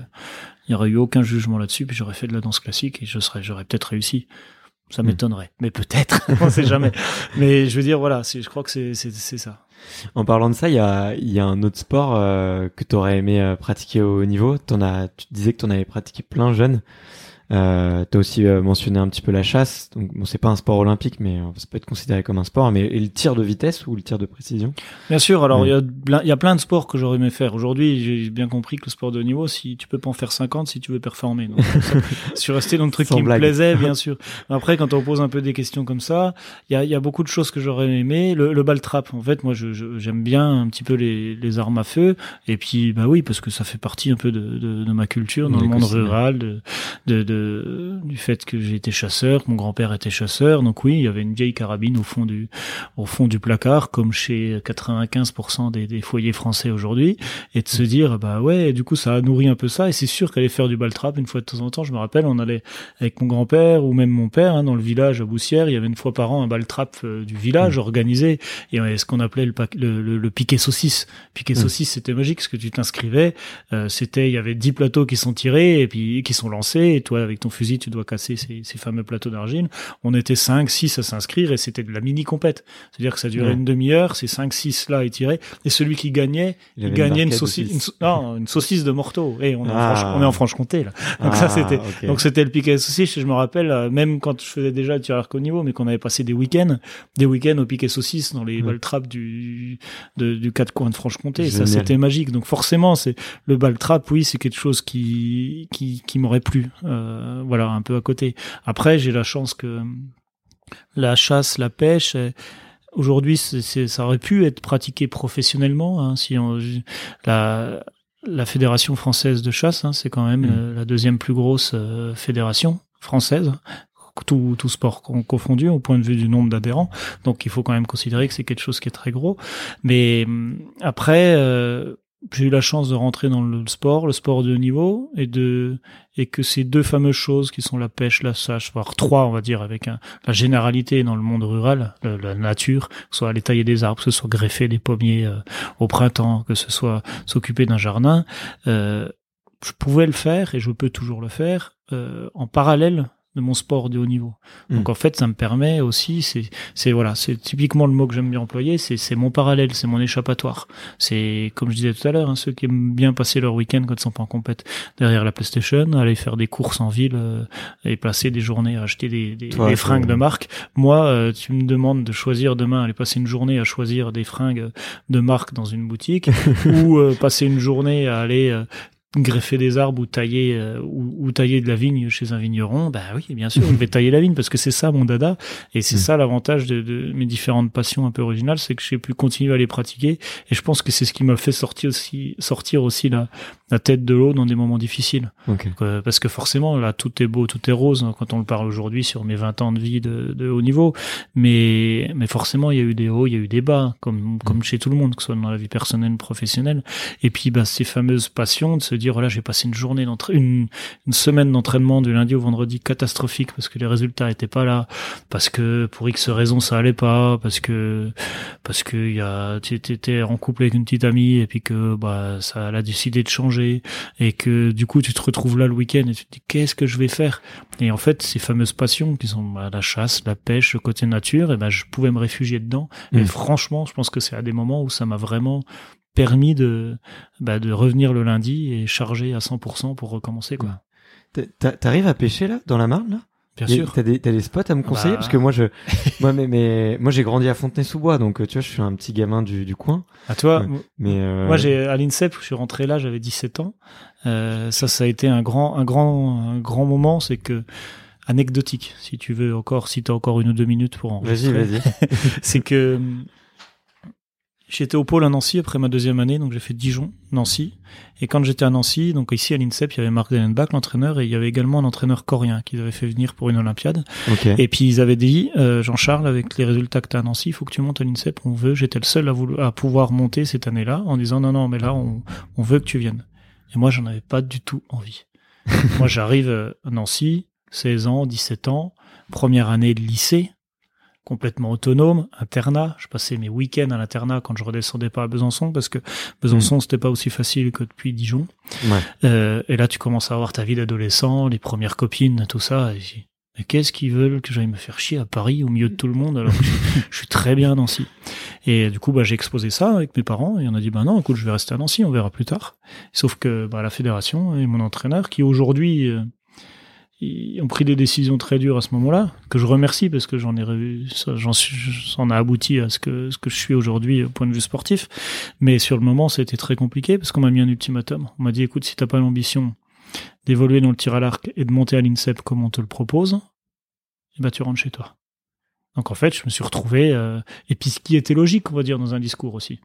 il n'y aurait eu aucun jugement là-dessus, puis j'aurais fait de la danse classique et je serais, j'aurais peut-être réussi. Ça hmm. m'étonnerait, mais peut-être, on sait jamais. mais je veux dire, voilà, je crois que c'est ça. En parlant de ça, il y a, y a un autre sport euh, que tu aurais aimé euh, pratiquer au haut niveau. En as, tu disais que tu en avais pratiqué plein jeune. Euh, tu as aussi euh, mentionné un petit peu la chasse. Donc bon, c'est pas un sport olympique, mais euh, ça peut être considéré comme un sport. Mais et le tir de vitesse ou le tir de précision? Bien sûr. Alors Ouais. il y a plein- il y a plein de sports que j'aurais aimé faire. Aujourd'hui, j'ai bien compris que le sport de haut niveau, si tu peux pas en faire 50, si tu veux performer. Donc, je suis resté dans le truc Sans qui blague. me plaisait, bien sûr. Après, quand on pose un peu des questions comme ça, il y a, il y a beaucoup de choses que j'aurais aimé. Le, le ball trap, en fait, moi, je- je- j'aime bien un petit peu les, les armes à feu. Et puis, bah oui, parce que ça fait partie un peu de, de, de ma culture dans le monde rural, de, de, de- du fait que été chasseur, que mon grand-père était chasseur. Donc oui, il y avait une vieille carabine au fond du, au fond du placard, comme chez 95% des, des foyers français aujourd'hui, et de se dire, bah ouais, du coup, ça a nourri un peu ça. Et c'est sûr qu'aller faire du ball trap une fois de temps en temps, je me rappelle, on allait avec mon grand-père ou même mon père hein, dans le village à Boussière, il y avait une fois par an un ball trap euh, du village organisé, et on avait ce qu'on appelait le, le, le, le piquet saucisse. Piquet Mm. saucisse, c'était magique, parce que tu t'inscrivais, euh, c'était, il y avait 10 plateaux qui sont tirés et puis qui sont lancés, et toi, avec ton fusil, tu dois casser ces, ces fameux plateaux d'argile. On était 5, 6 à s'inscrire, et c'était de la mini-compète. C'est-à-dire que ça durait Ouais. une demi-heure, ces 5, 6 là étirés, et celui qui gagnait, Il il, avait une gagnait une, saucisse, une, non, une saucisse de morteau. Et on, est en Ah. Franche- on est en Franche-Comté, là. Donc Ah, ça, c'était, ok. donc c'était le piquet saucisse. Je me rappelle, euh, même quand je faisais déjà le tireur qu'au niveau, mais qu'on avait passé des week-ends, des week-ends au piquet saucisse dans les Ouais. ball traps du, de- du quatre coins de Franche-Comté. Ça, c'était magique. Donc forcément, c'est le ball trap. Oui, c'est quelque chose qui qui, qui m'aurait plu. Euh, voilà, un peu à côté. Après, j'ai la chance que la chasse, la pêche. euh, Aujourd'hui, ça aurait pu être pratiqué professionnellement. Hein, si on, la, la fédération française de chasse, hein, c'est quand même Mm. euh, la deuxième plus grosse euh, fédération française, tout, tout sport con- confondu au point de vue du nombre d'adhérents. Donc il faut quand même considérer que c'est quelque chose qui est très gros. Mais hum, après, euh, j'ai eu la chance de rentrer dans le sport, le sport de niveau, et de et que ces deux fameuses choses qui sont la pêche, la chasse, voire trois, on va dire, avec un, la généralité dans le monde rural, le- la nature, que ce soit aller tailler des arbres, que ce soit greffer des pommiers euh, au printemps, que ce soit s'occuper d'un jardin, euh, je pouvais le faire et je peux toujours le faire euh, en parallèle de mon sport de haut niveau. Donc Mm. en fait, ça me permet aussi, c'est, c'est voilà, c'est typiquement le mot que j'aime bien employer, c'est, c'est mon parallèle, c'est mon échappatoire. C'est comme je disais tout à l'heure, hein, ceux qui aiment bien passer leur week-end quand ils sont pas en compète derrière la PlayStation, aller faire des courses en ville euh, et passer des journées à acheter des, des, Toi, des fringues de marque. Moi, euh, tu me demandes de choisir demain, aller passer une journée à choisir des fringues de marque dans une boutique ou euh, passer une journée à aller euh, greffer des arbres ou tailler euh, ou, ou tailler de la vigne chez un vigneron, bah oui, bien sûr, je vais tailler la vigne parce que c'est ça mon dada et c'est Mm. ça l'avantage de, de mes différentes passions un peu originales, c'est que j'ai pu continuer à les pratiquer et je pense que c'est ce qui m'a fait sortir aussi sortir aussi la, la tête de l'eau dans des moments difficiles. Donc, euh, parce que forcément, là, tout est beau, tout est rose hein, quand on le parle aujourd'hui sur mes 20 ans de vie de, de haut niveau. Mais, mais forcément, il y a eu des hauts, il y a eu des bas, comme, comme chez tout le monde, que ce soit dans la vie personnelle, professionnelle. Et puis, bah, ces fameuses passions de se dire, voilà, j'ai passé une journée une, une semaine d'entraînement du lundi au vendredi catastrophique parce que les résultats étaient pas là, parce que pour X raisons ça allait pas, parce que, parce que y a, tu étais en couple avec une petite amie et puis que, bah, ça, elle a décidé de changer et que du coup tu te retrouves là le week-end et tu te dis qu'est-ce que je vais faire? Et en fait ces fameuses passions qui sont bah, la chasse la pêche le côté nature et ben je pouvais me réfugier dedans. Et Mm. franchement je pense que c'est à des moments où ça m'a vraiment permis de bah, de revenir le lundi et charger à 100% pour recommencer quoi. T'a- t'a- T'arrives à pêcher là, dans la Marne là? Bien Y a- sûr T'as des, t'as des spots à me conseiller Bah. parce que moi je, moi mais, mais moi j'ai grandi à Fontenay-sous-Bois donc euh, tu vois je suis un petit gamin du, du coin. à toi Ouais. Mais euh, Moi, j'ai à l'INSEP, je suis rentré là, j'avais 17 ans. Euh, ça, ça a été un grand, un grand, un grand moment. C'est que anecdotique, si tu veux encore, si t'as encore une ou deux minutes pour en. Vas-y, vas-y. c'est que j'étais au pôle à Nancy après ma deuxième année, donc j'ai fait Dijon, Nancy. Et quand j'étais à Nancy, donc ici à l'INSEP, il y avait Marc Dellenbach, l'entraîneur, et il y avait également un entraîneur coréen qu'ils avaient fait venir pour une Olympiade. Et puis ils avaient dit, euh, Jean-Charles, avec les résultats que tu as à Nancy, il faut que tu montes à l'INSEP, on veut, j'étais le seul à, vouloir, à pouvoir monter cette année-là, en disant non, non, mais là, on, on veut que tu viennes. Et moi, j'en avais pas du tout envie. moi, j'arrive euh, à Nancy, 16 ans, 17 ans, première année de lycée, complètement autonome, internat. Je passais mes week-ends à l'internat quand je redescendais pas à Besançon, parce que Besançon, c'était pas aussi facile que depuis Dijon. Ouais. Euh, et là, tu commences à avoir ta vie d'adolescent, les premières copines, tout ça. Et mais qu'est-ce qu'ils veulent que j'aille me faire chier à Paris au milieu de tout le monde alors que je, je suis très bien à Nancy. Et du coup, bah, j'ai exposé ça avec mes parents et on a dit, bah non, écoute, je vais rester à Nancy, on verra plus tard. Sauf que bah, la fédération et mon entraîneur, qui aujourd'hui, euh, ils ont pris des décisions très dures à ce moment-là, que je remercie parce que j'en ai revu, j'en suis, ça en a abouti à ce que, ce que je suis aujourd'hui au point de vue sportif. Mais sur le moment, c'était très compliqué parce qu'on m'a mis un ultimatum. On m'a dit, écoute, si t'as pas l'ambition d'évoluer dans le tir à l'arc et de monter à l'INSEP comme on te le propose, eh ben, tu rentres chez toi. Donc en fait, je me suis retrouvé, euh, et puis ce qui était logique, on va dire, dans un discours aussi.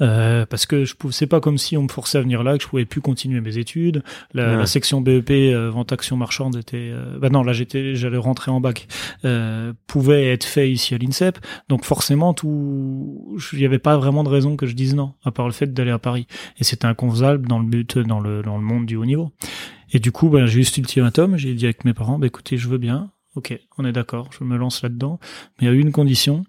Euh, parce que je pouvais, c'est pas comme si on me forçait à venir là que je pouvais plus continuer mes études. La, la section BEP euh, vente action marchande était, euh, bah non là j'étais, j'allais rentrer en bac, euh, pouvait être fait ici à l'INSEP. Donc forcément tout, il y avait pas vraiment de raison que je dise non, à part le fait d'aller à Paris. Et c'était inconvenable dans le but, dans le dans le monde du haut niveau. Et du coup, bah, j'ai eu cet ultimatum. J'ai dit avec mes parents, bah, écoutez, je veux bien. Ok, on est d'accord, je me lance là-dedans. Mais il y a une condition,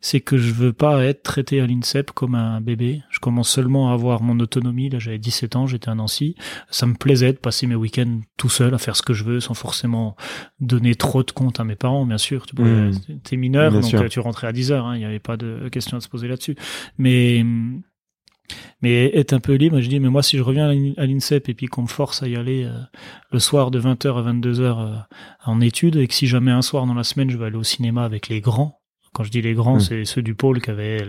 c'est que je veux pas être traité à l'INSEP comme un bébé. Je commence seulement à avoir mon autonomie. Là, j'avais 17 ans, j'étais à Nancy. Ça me plaisait de passer mes week-ends tout seul à faire ce que je veux sans forcément donner trop de compte à mes parents, bien sûr. Tu mmh. es mineur, donc euh, tu rentrais à 10 heures. Hein. Il n'y avait pas de question à se poser là-dessus. Mais mais être un peu libre, je dis, mais moi, si je reviens à l'INSEP et puis qu'on me force à y aller euh, le soir de 20h à 22h euh, en études, et que si jamais un soir dans la semaine, je vais aller au cinéma avec les grands, quand je dis les grands, hmm. c'est ceux du pôle qui avaient,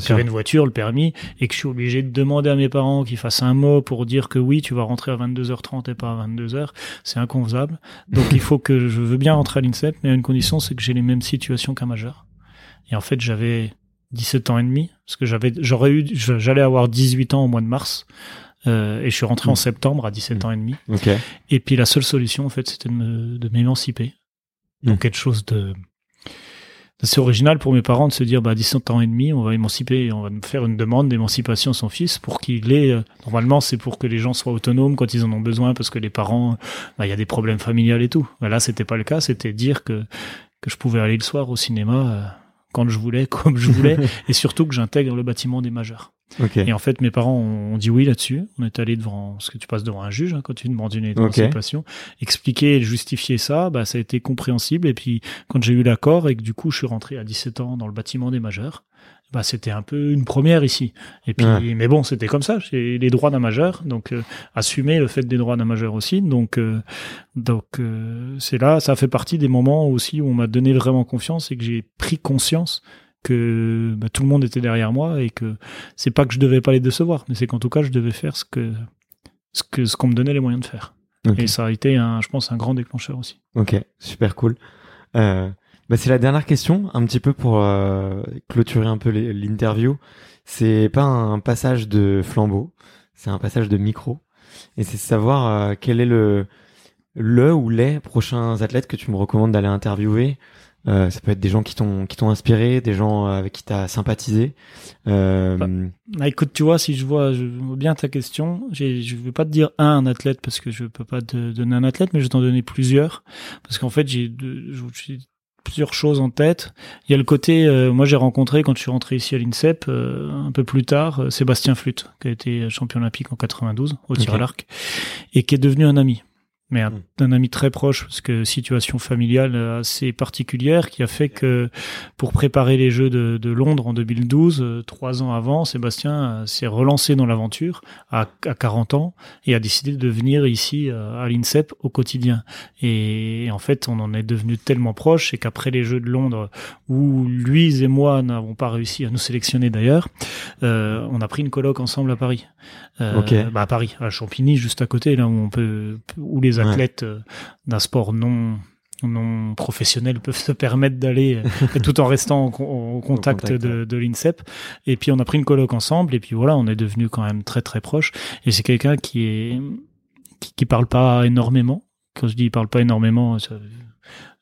qui avaient une voiture, le permis, et que je suis obligé de demander à mes parents qu'ils fassent un mot pour dire que oui, tu vas rentrer à 22h30 et pas à 22h, c'est inconcevable. Donc il faut que je veux bien rentrer à l'INSEP, mais à une condition, c'est que j'ai les mêmes situations qu'un majeur. Et en fait, j'avais 17 ans et demi, parce que j'avais, j'aurais eu, j'allais avoir 18 ans au mois de mars, euh, et je suis rentré en hmm. septembre à 17 ans et demi. Et puis la seule solution, en fait, c'était de m'émanciper. Donc hmm. quelque chose de c'est original pour mes parents de se dire, bah, 17 ans et demi, on va émanciper, on va faire une demande d'émancipation à son fils pour qu'il ait, euh, normalement, c'est pour que les gens soient autonomes quand ils en ont besoin parce que les parents, bah, il y a des problèmes familiales et tout. Bah, là, c'était pas le cas, c'était dire que, que je pouvais aller le soir au cinéma, euh, quand je voulais, comme je voulais, et surtout que j'intègre le bâtiment des majeurs. Et en fait, mes parents ont, dit oui là-dessus. On est allé devant, ce que tu passes devant un juge hein, quand tu demandes une émancipation. Expliquer et justifier ça, bah, ça a été compréhensible. Et puis, quand j'ai eu l'accord et que du coup, je suis rentré à 17 ans dans le bâtiment des majeurs, bah, c'était un peu une première ici. Et puis, mais bon, c'était comme ça. J'ai les droits d'un majeur, donc euh, assumer le fait des droits d'un majeur aussi. Donc, euh, donc euh, c'est là, ça fait partie des moments aussi où on m'a donné vraiment confiance et que j'ai pris conscience que bah, tout le monde était derrière moi et que c'est pas que je devais pas les décevoir, mais c'est qu'en tout cas, je devais faire ce que ce que ce qu'on me donnait les moyens de faire. Et ça a été, un, je pense, un grand déclencheur aussi. Ok, super cool. Euh, bah, c'est la dernière question, un petit peu pour euh, clôturer un peu l'interview. C'est pas un passage de flambeau, c'est un passage de micro. Et c'est savoir euh, quel est le, le ou les prochains athlètes que tu me recommandes d'aller interviewer. Euh, ça peut être des gens qui t'ont qui t'ont inspiré, des gens avec qui t'as sympathisé. Euh... Bah, bah, écoute, tu vois, si je vois, je vois bien ta question. Je veux pas te dire un, athlète parce que je peux pas te donner un athlète, mais je vais t'en donner plusieurs parce qu'en fait j'ai plusieurs choses en tête. Il y a le côté, euh, moi j'ai rencontré quand je suis rentré ici à l'INSEP euh, un peu plus tard euh, Sébastien Flûte, qui a été champion olympique en 92 au tir à l'arc et qui est devenu un ami mais un, hmm. ami très proche, parce que situation familiale assez particulière qui a fait que pour préparer les Jeux de, de Londres en 2012, euh, trois ans avant, Sébastien s'est relancé dans l'aventure à, à, 40 ans et a décidé de venir ici euh, à l'INSEP au quotidien. Et, en fait, on en est devenu tellement proche et qu'après les Jeux de Londres, où lui et moi n'avons pas réussi à nous sélectionner d'ailleurs, euh, on a pris une colloque ensemble à Paris. Euh, bah à Paris, à Champigny, juste à côté, là où on peut, où les athlètes euh, d'un sport non non professionnel peuvent se permettre d'aller euh, tout en restant en, contact, de, de l'INSEP. Et puis on a pris une colloque ensemble et puis voilà, on est devenu quand même très très proche. Et c'est quelqu'un qui est qui, qui, parle pas énormément. Quand je dis il parle pas énormément, ça,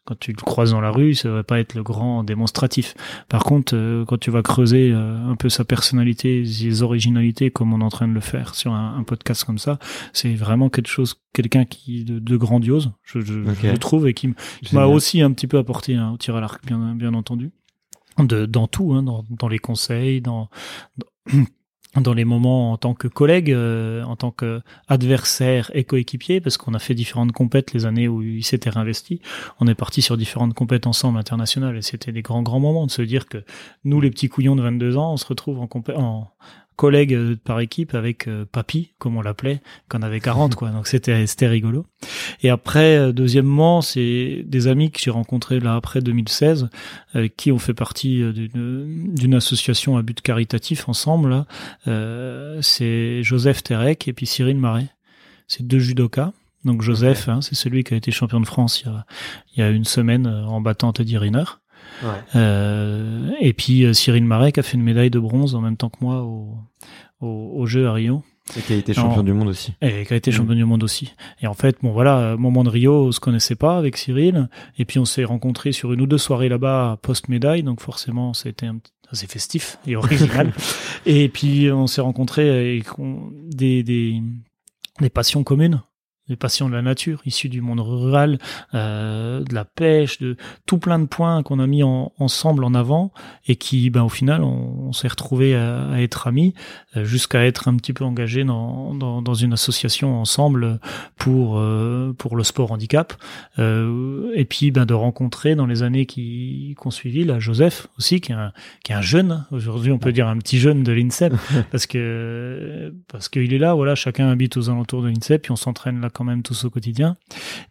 quand tu le croises dans la rue, ça va pas être le grand démonstratif. Par contre, euh, quand tu vas creuser euh, un peu sa personnalité, ses originalités, comme on est en train de le faire sur un, podcast comme ça, c'est vraiment quelque chose, quelqu'un qui de, de grandiose, je, je, trouve, et qui m'a aussi un petit peu apporté un, au tir à l'arc, bien, bien entendu. De, dans tout, hein, dans, dans les conseils, dans, dans dans les moments en tant que collègue, euh, en tant qu'adversaire et coéquipier, parce qu'on a fait différentes compètes les années où il s'était réinvesti. On est parti sur différentes compètes ensemble internationales et c'était des grands grands moments de se dire que nous, les petits couillons de 22 ans, on se retrouve en, compé en collègue euh, par équipe avec euh, Papy, comme on l'appelait, qu'on avait 40, quoi. Donc c'était c'était rigolo. Et après, deuxièmement, c'est des amis que j'ai rencontrés là après 2016, avec qui ont fait partie d'une d'une association à but caritatif ensemble. Là, euh, c'est Joseph Terek et puis Cyril Marais. C'est deux judokas. Donc Joseph, hein, c'est celui qui a été champion de France il y a, il y a une semaine en battant Teddy Riner. Euh, et puis euh, Cyril Marek a fait une médaille de bronze en même temps que moi au, au, au jeu à Rio. Et qui a été champion du monde aussi. Et qui a été champion du monde aussi. Et en fait, bon voilà, moment de Rio, on se connaissait pas avec Cyril. Et puis on s'est rencontrés sur une ou deux soirées là-bas post-médaille. Donc forcément, c'était un assez festif et original. et puis on s'est rencontrés avec des, des, des passions communes des passions de la nature, issues du monde rural, euh, de la pêche, de tout plein de points qu'on a mis ensemble en avant et qui, ben, au final, on, s'est retrouvé à, être amis euh, jusqu'à être un petit peu engagés dans, dans, dans une association ensemble pour euh, pour le sport handicap. Euh, et puis ben de rencontrer dans les années qui qu'on suivi là Joseph aussi qui est un qui est un jeune. Aujourd'hui on peut dire un petit jeune de l'INSEP parce que parce qu'il est là voilà chacun habite aux alentours de l'INSEP puis on s'entraîne là quand même tous au quotidien.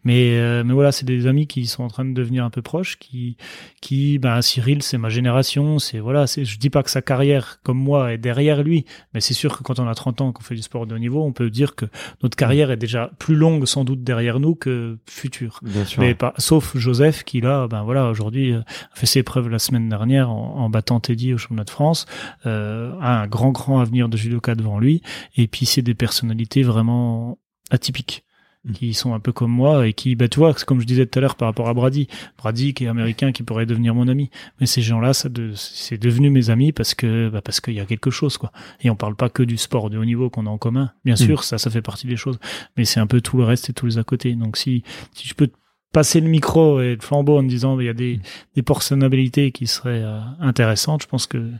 Mais, euh, mais voilà, c'est des amis qui sont en train de devenir un peu proches, qui, qui, ben, Cyril, c'est ma génération, c'est, voilà, c'est, je dis pas que sa carrière, comme moi, est derrière lui, mais c'est sûr que quand on a 30 ans, qu'on fait du sport de haut niveau, on peut dire que notre carrière est déjà plus longue, sans doute, derrière nous que future. Mais pas, sauf Joseph, qui là, ben voilà, aujourd'hui, euh, a fait ses preuves la semaine dernière en, battant Teddy au championnat de France, euh, a un grand, grand avenir de judoka devant lui, et puis c'est des personnalités vraiment atypiques. Mm. qui sont un peu comme moi et qui, bah, tu vois, comme je disais tout à l'heure par rapport à Brady, Brady qui est américain, qui pourrait devenir mon ami. Mais ces gens-là, ça de, c'est devenu mes amis parce que, bah, parce qu'il y a quelque chose, quoi. Et on parle pas que du sport de haut niveau qu'on a en commun. Bien mm. sûr, ça, ça fait partie des choses. Mais c'est un peu tout le reste et tous les à côté. Donc si, si je peux passer le micro et le flambeau en me disant il y a des, des personnalités qui seraient euh, intéressantes, je pense que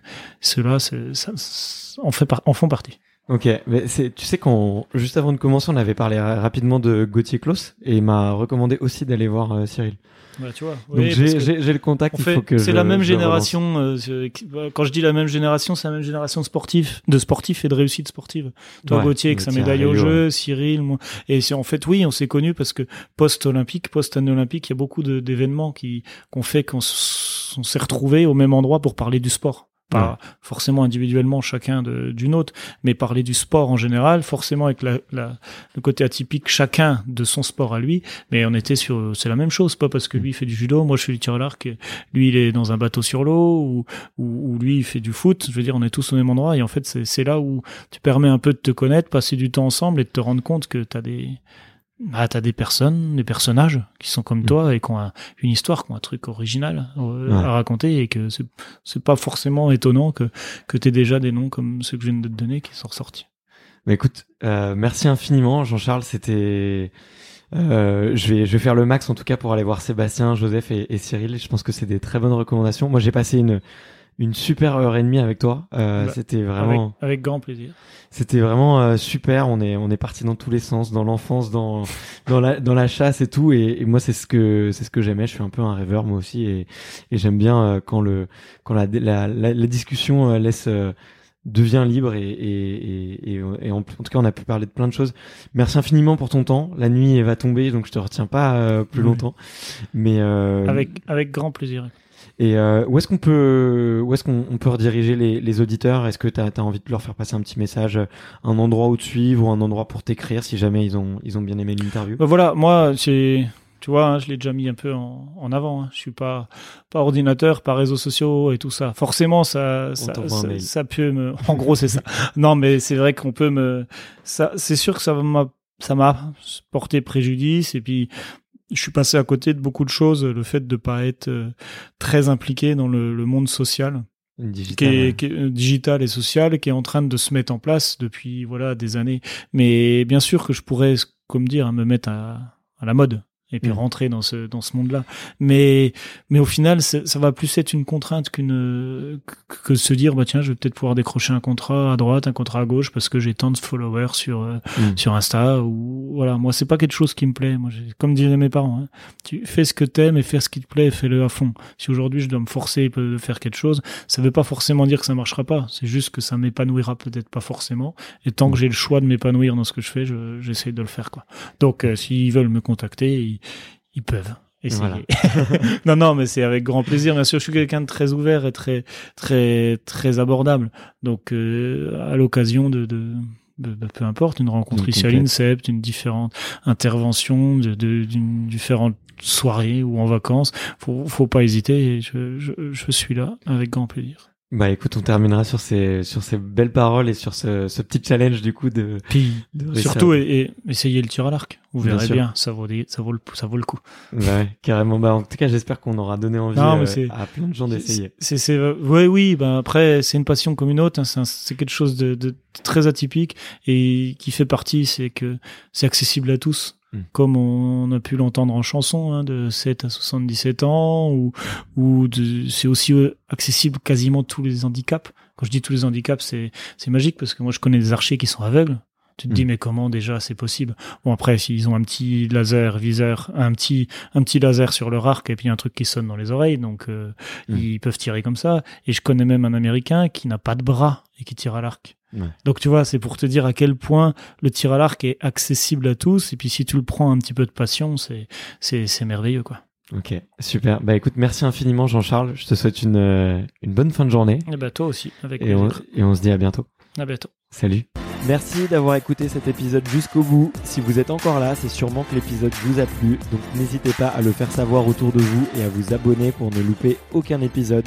ceux-là, ça, en, fait en font partie. Ok, mais c'est, tu sais qu'on juste avant de commencer, on avait parlé rapidement de Gauthier Klaus et il m'a recommandé aussi d'aller voir euh, Cyril. Bah, tu vois. Donc j'ai, le contact. il faut que c'est la même génération. Euh, quand je dis la même génération, c'est la même génération de sportifs, de sportifs et de réussite sportive. Toi, Gauthier, avec sa médaille au jeu, Cyril, moi. Et c'est en fait, oui, on s'est connus parce que post-olympique, post-année olympique, il y a beaucoup d'événements qui qu'on fait qu'on s'est retrouvés au même endroit pour parler du sport pas forcément individuellement chacun d'une autre, mais parler du sport en général, forcément avec la, la, le côté atypique chacun de son sport à lui, mais on était sur, c'est la même chose, pas parce que lui fait du judo, moi je fais du tir à l'arc, lui il est dans un bateau sur l'eau, ou, ou, ou, lui il fait du foot, je veux dire on est tous au même endroit, et en fait c'est là où tu permets un peu de te connaître, passer du temps ensemble et de te rendre compte que tu as des bah, t'as des personnes, des personnages qui sont comme mm. toi et qui ont une histoire, qui ont un truc original euh, à raconter et que c'est pas forcément étonnant que, que t'aies déjà des noms comme ceux que je viens de te donner qui sont ressortis. Mais écoute, euh, merci infiniment Jean-Charles, c'était... Euh, je vais je vais faire le max en tout cas pour aller voir Sébastien, Joseph et, et Cyril. Je pense que c'est des très bonnes recommandations. Moi j'ai passé une une super heure et demie avec toi. Euh, bah, c'était vraiment avec, grand plaisir. C'était vraiment euh, super. On est on est parti dans tous les sens, dans l'enfance, dans dans la dans la chasse et tout. Et, moi c'est ce que c'est ce que j'aimais. Je suis un peu un rêveur moi aussi et, et j'aime bien euh, quand le quand la la, la, discussion euh, laisse devient libre et, et, et, et en, tout cas on a pu parler de plein de choses. Merci infiniment pour ton temps. La nuit va tomber donc je te retiens pas plus longtemps. Mais avec avec grand plaisir. Et euh, où est-ce qu'on peut, où est-ce qu'on peut rediriger les, les auditeurs? Est-ce que tu as, envie de leur faire passer un petit message, un endroit où te suivre ou un endroit pour t'écrire si jamais ils ont, ils ont bien aimé l'interview? Bah Voilà, moi, c'est, tu vois, hein, je l'ai déjà mis un peu en, en avant. Hein. Je suis pas, pas ordinateur, pas réseaux sociaux et tout ça. Forcément, ça, ça, ça, ça, peut me. En gros, c'est ça. Non, mais c'est vrai qu'on peut me. Ça, c'est sûr que ça m'a, ça m'a porté préjudice et puis je suis passé à côté de beaucoup de choses. Le fait de pas être euh, très impliqué dans le, le monde social, digital, qui, est, qui est, euh, digital et social, qui est en train de se mettre en place depuis voilà des années. Mais bien sûr que je pourrais, comme dire, me mettre à, à la mode et puis Mm. rentrer dans ce dans ce monde-là. Mais mais au final, ça va plus être une contrainte qu'une que que de se dire bah tiens, je vais peut-être pouvoir décrocher un contrat à droite, un contrat à gauche parce que j'ai tant de followers sur euh, Mm. sur Insta ou voilà. Moi, c'est pas quelque chose qui me plaît. Moi, comme diraient mes parents, hein, tu fais ce que t'aimes et fais ce qui te plaît, fais-le à fond. Si aujourd'hui je dois me forcer de faire quelque chose, ça veut pas forcément dire que ça marchera pas. C'est juste que ça m'épanouira peut-être pas forcément. Et tant que j'ai le choix de m'épanouir dans ce que je fais, je- j'essaie de le faire quoi. Donc, euh, s'ils veulent me contacter, ils, ils peuvent. Essayer. non, non, mais c'est avec grand plaisir. Bien sûr, je suis quelqu'un de très ouvert et très, très, très abordable. Donc, euh, à l'occasion de, de, de- de- peu importe, une rencontre Une ici à complète. l'INSEP, une différente intervention, d'une différente soirée ou en vacances, faut, faut pas hésiter. Et je, je, je suis là avec grand plaisir. Bah écoute, on terminera sur ces sur ces belles paroles et sur ce, ce petit challenge du coup de, Puis, de surtout, à- et, et essayez le tir à l'arc. Vous Bien verrez sûr. bien, ça vaut, des- ça vaut le, ça vaut le coup. Ouais, carrément. Bah en tout cas, j'espère qu'on aura donné envie Non, euh, à plein de gens d'essayer. C'est, c'est, ouais, oui, ben après, c'est une passion comme une autre. hein, c'est, c'est quelque chose de, de très atypique et qui fait partie, c'est que c'est accessible à tous. Mm. Comme on a pu l'entendre en chanson, hein, de 7 à 77 ans, ou, ou c'est aussi euh, accessible quasiment tous les handicaps. Quand je dis tous les handicaps, c'est, c'est magique parce que moi je connais des archers qui sont aveugles. Tu te dis mais comment déjà c'est possible? Bon après s'ils ont un petit laser viseur, un petit un petit laser sur leur arc et puis un truc qui sonne dans les oreilles, donc euh, Mm. ils peuvent tirer comme ça. Et je connais même un Américain qui n'a pas de bras et qui tire à l'arc. Ouais. Donc tu vois, c'est pour te dire à quel point le tir à l'arc est accessible à tous. Et puis si tu le prends un petit peu de passion, c'est c'est c'est merveilleux quoi. Ok, super. Bah écoute, merci infiniment Jean-Charles. Je te souhaite une une bonne fin de journée Et bah toi aussi, avec et on, et on se dit à bientôt. À bientôt. Salut. Merci d'avoir écouté cet épisode jusqu'au bout. Si vous êtes encore là, c'est sûrement que l'épisode vous a plu, donc n'hésitez pas à le faire savoir autour de vous et à vous abonner pour ne louper aucun épisode.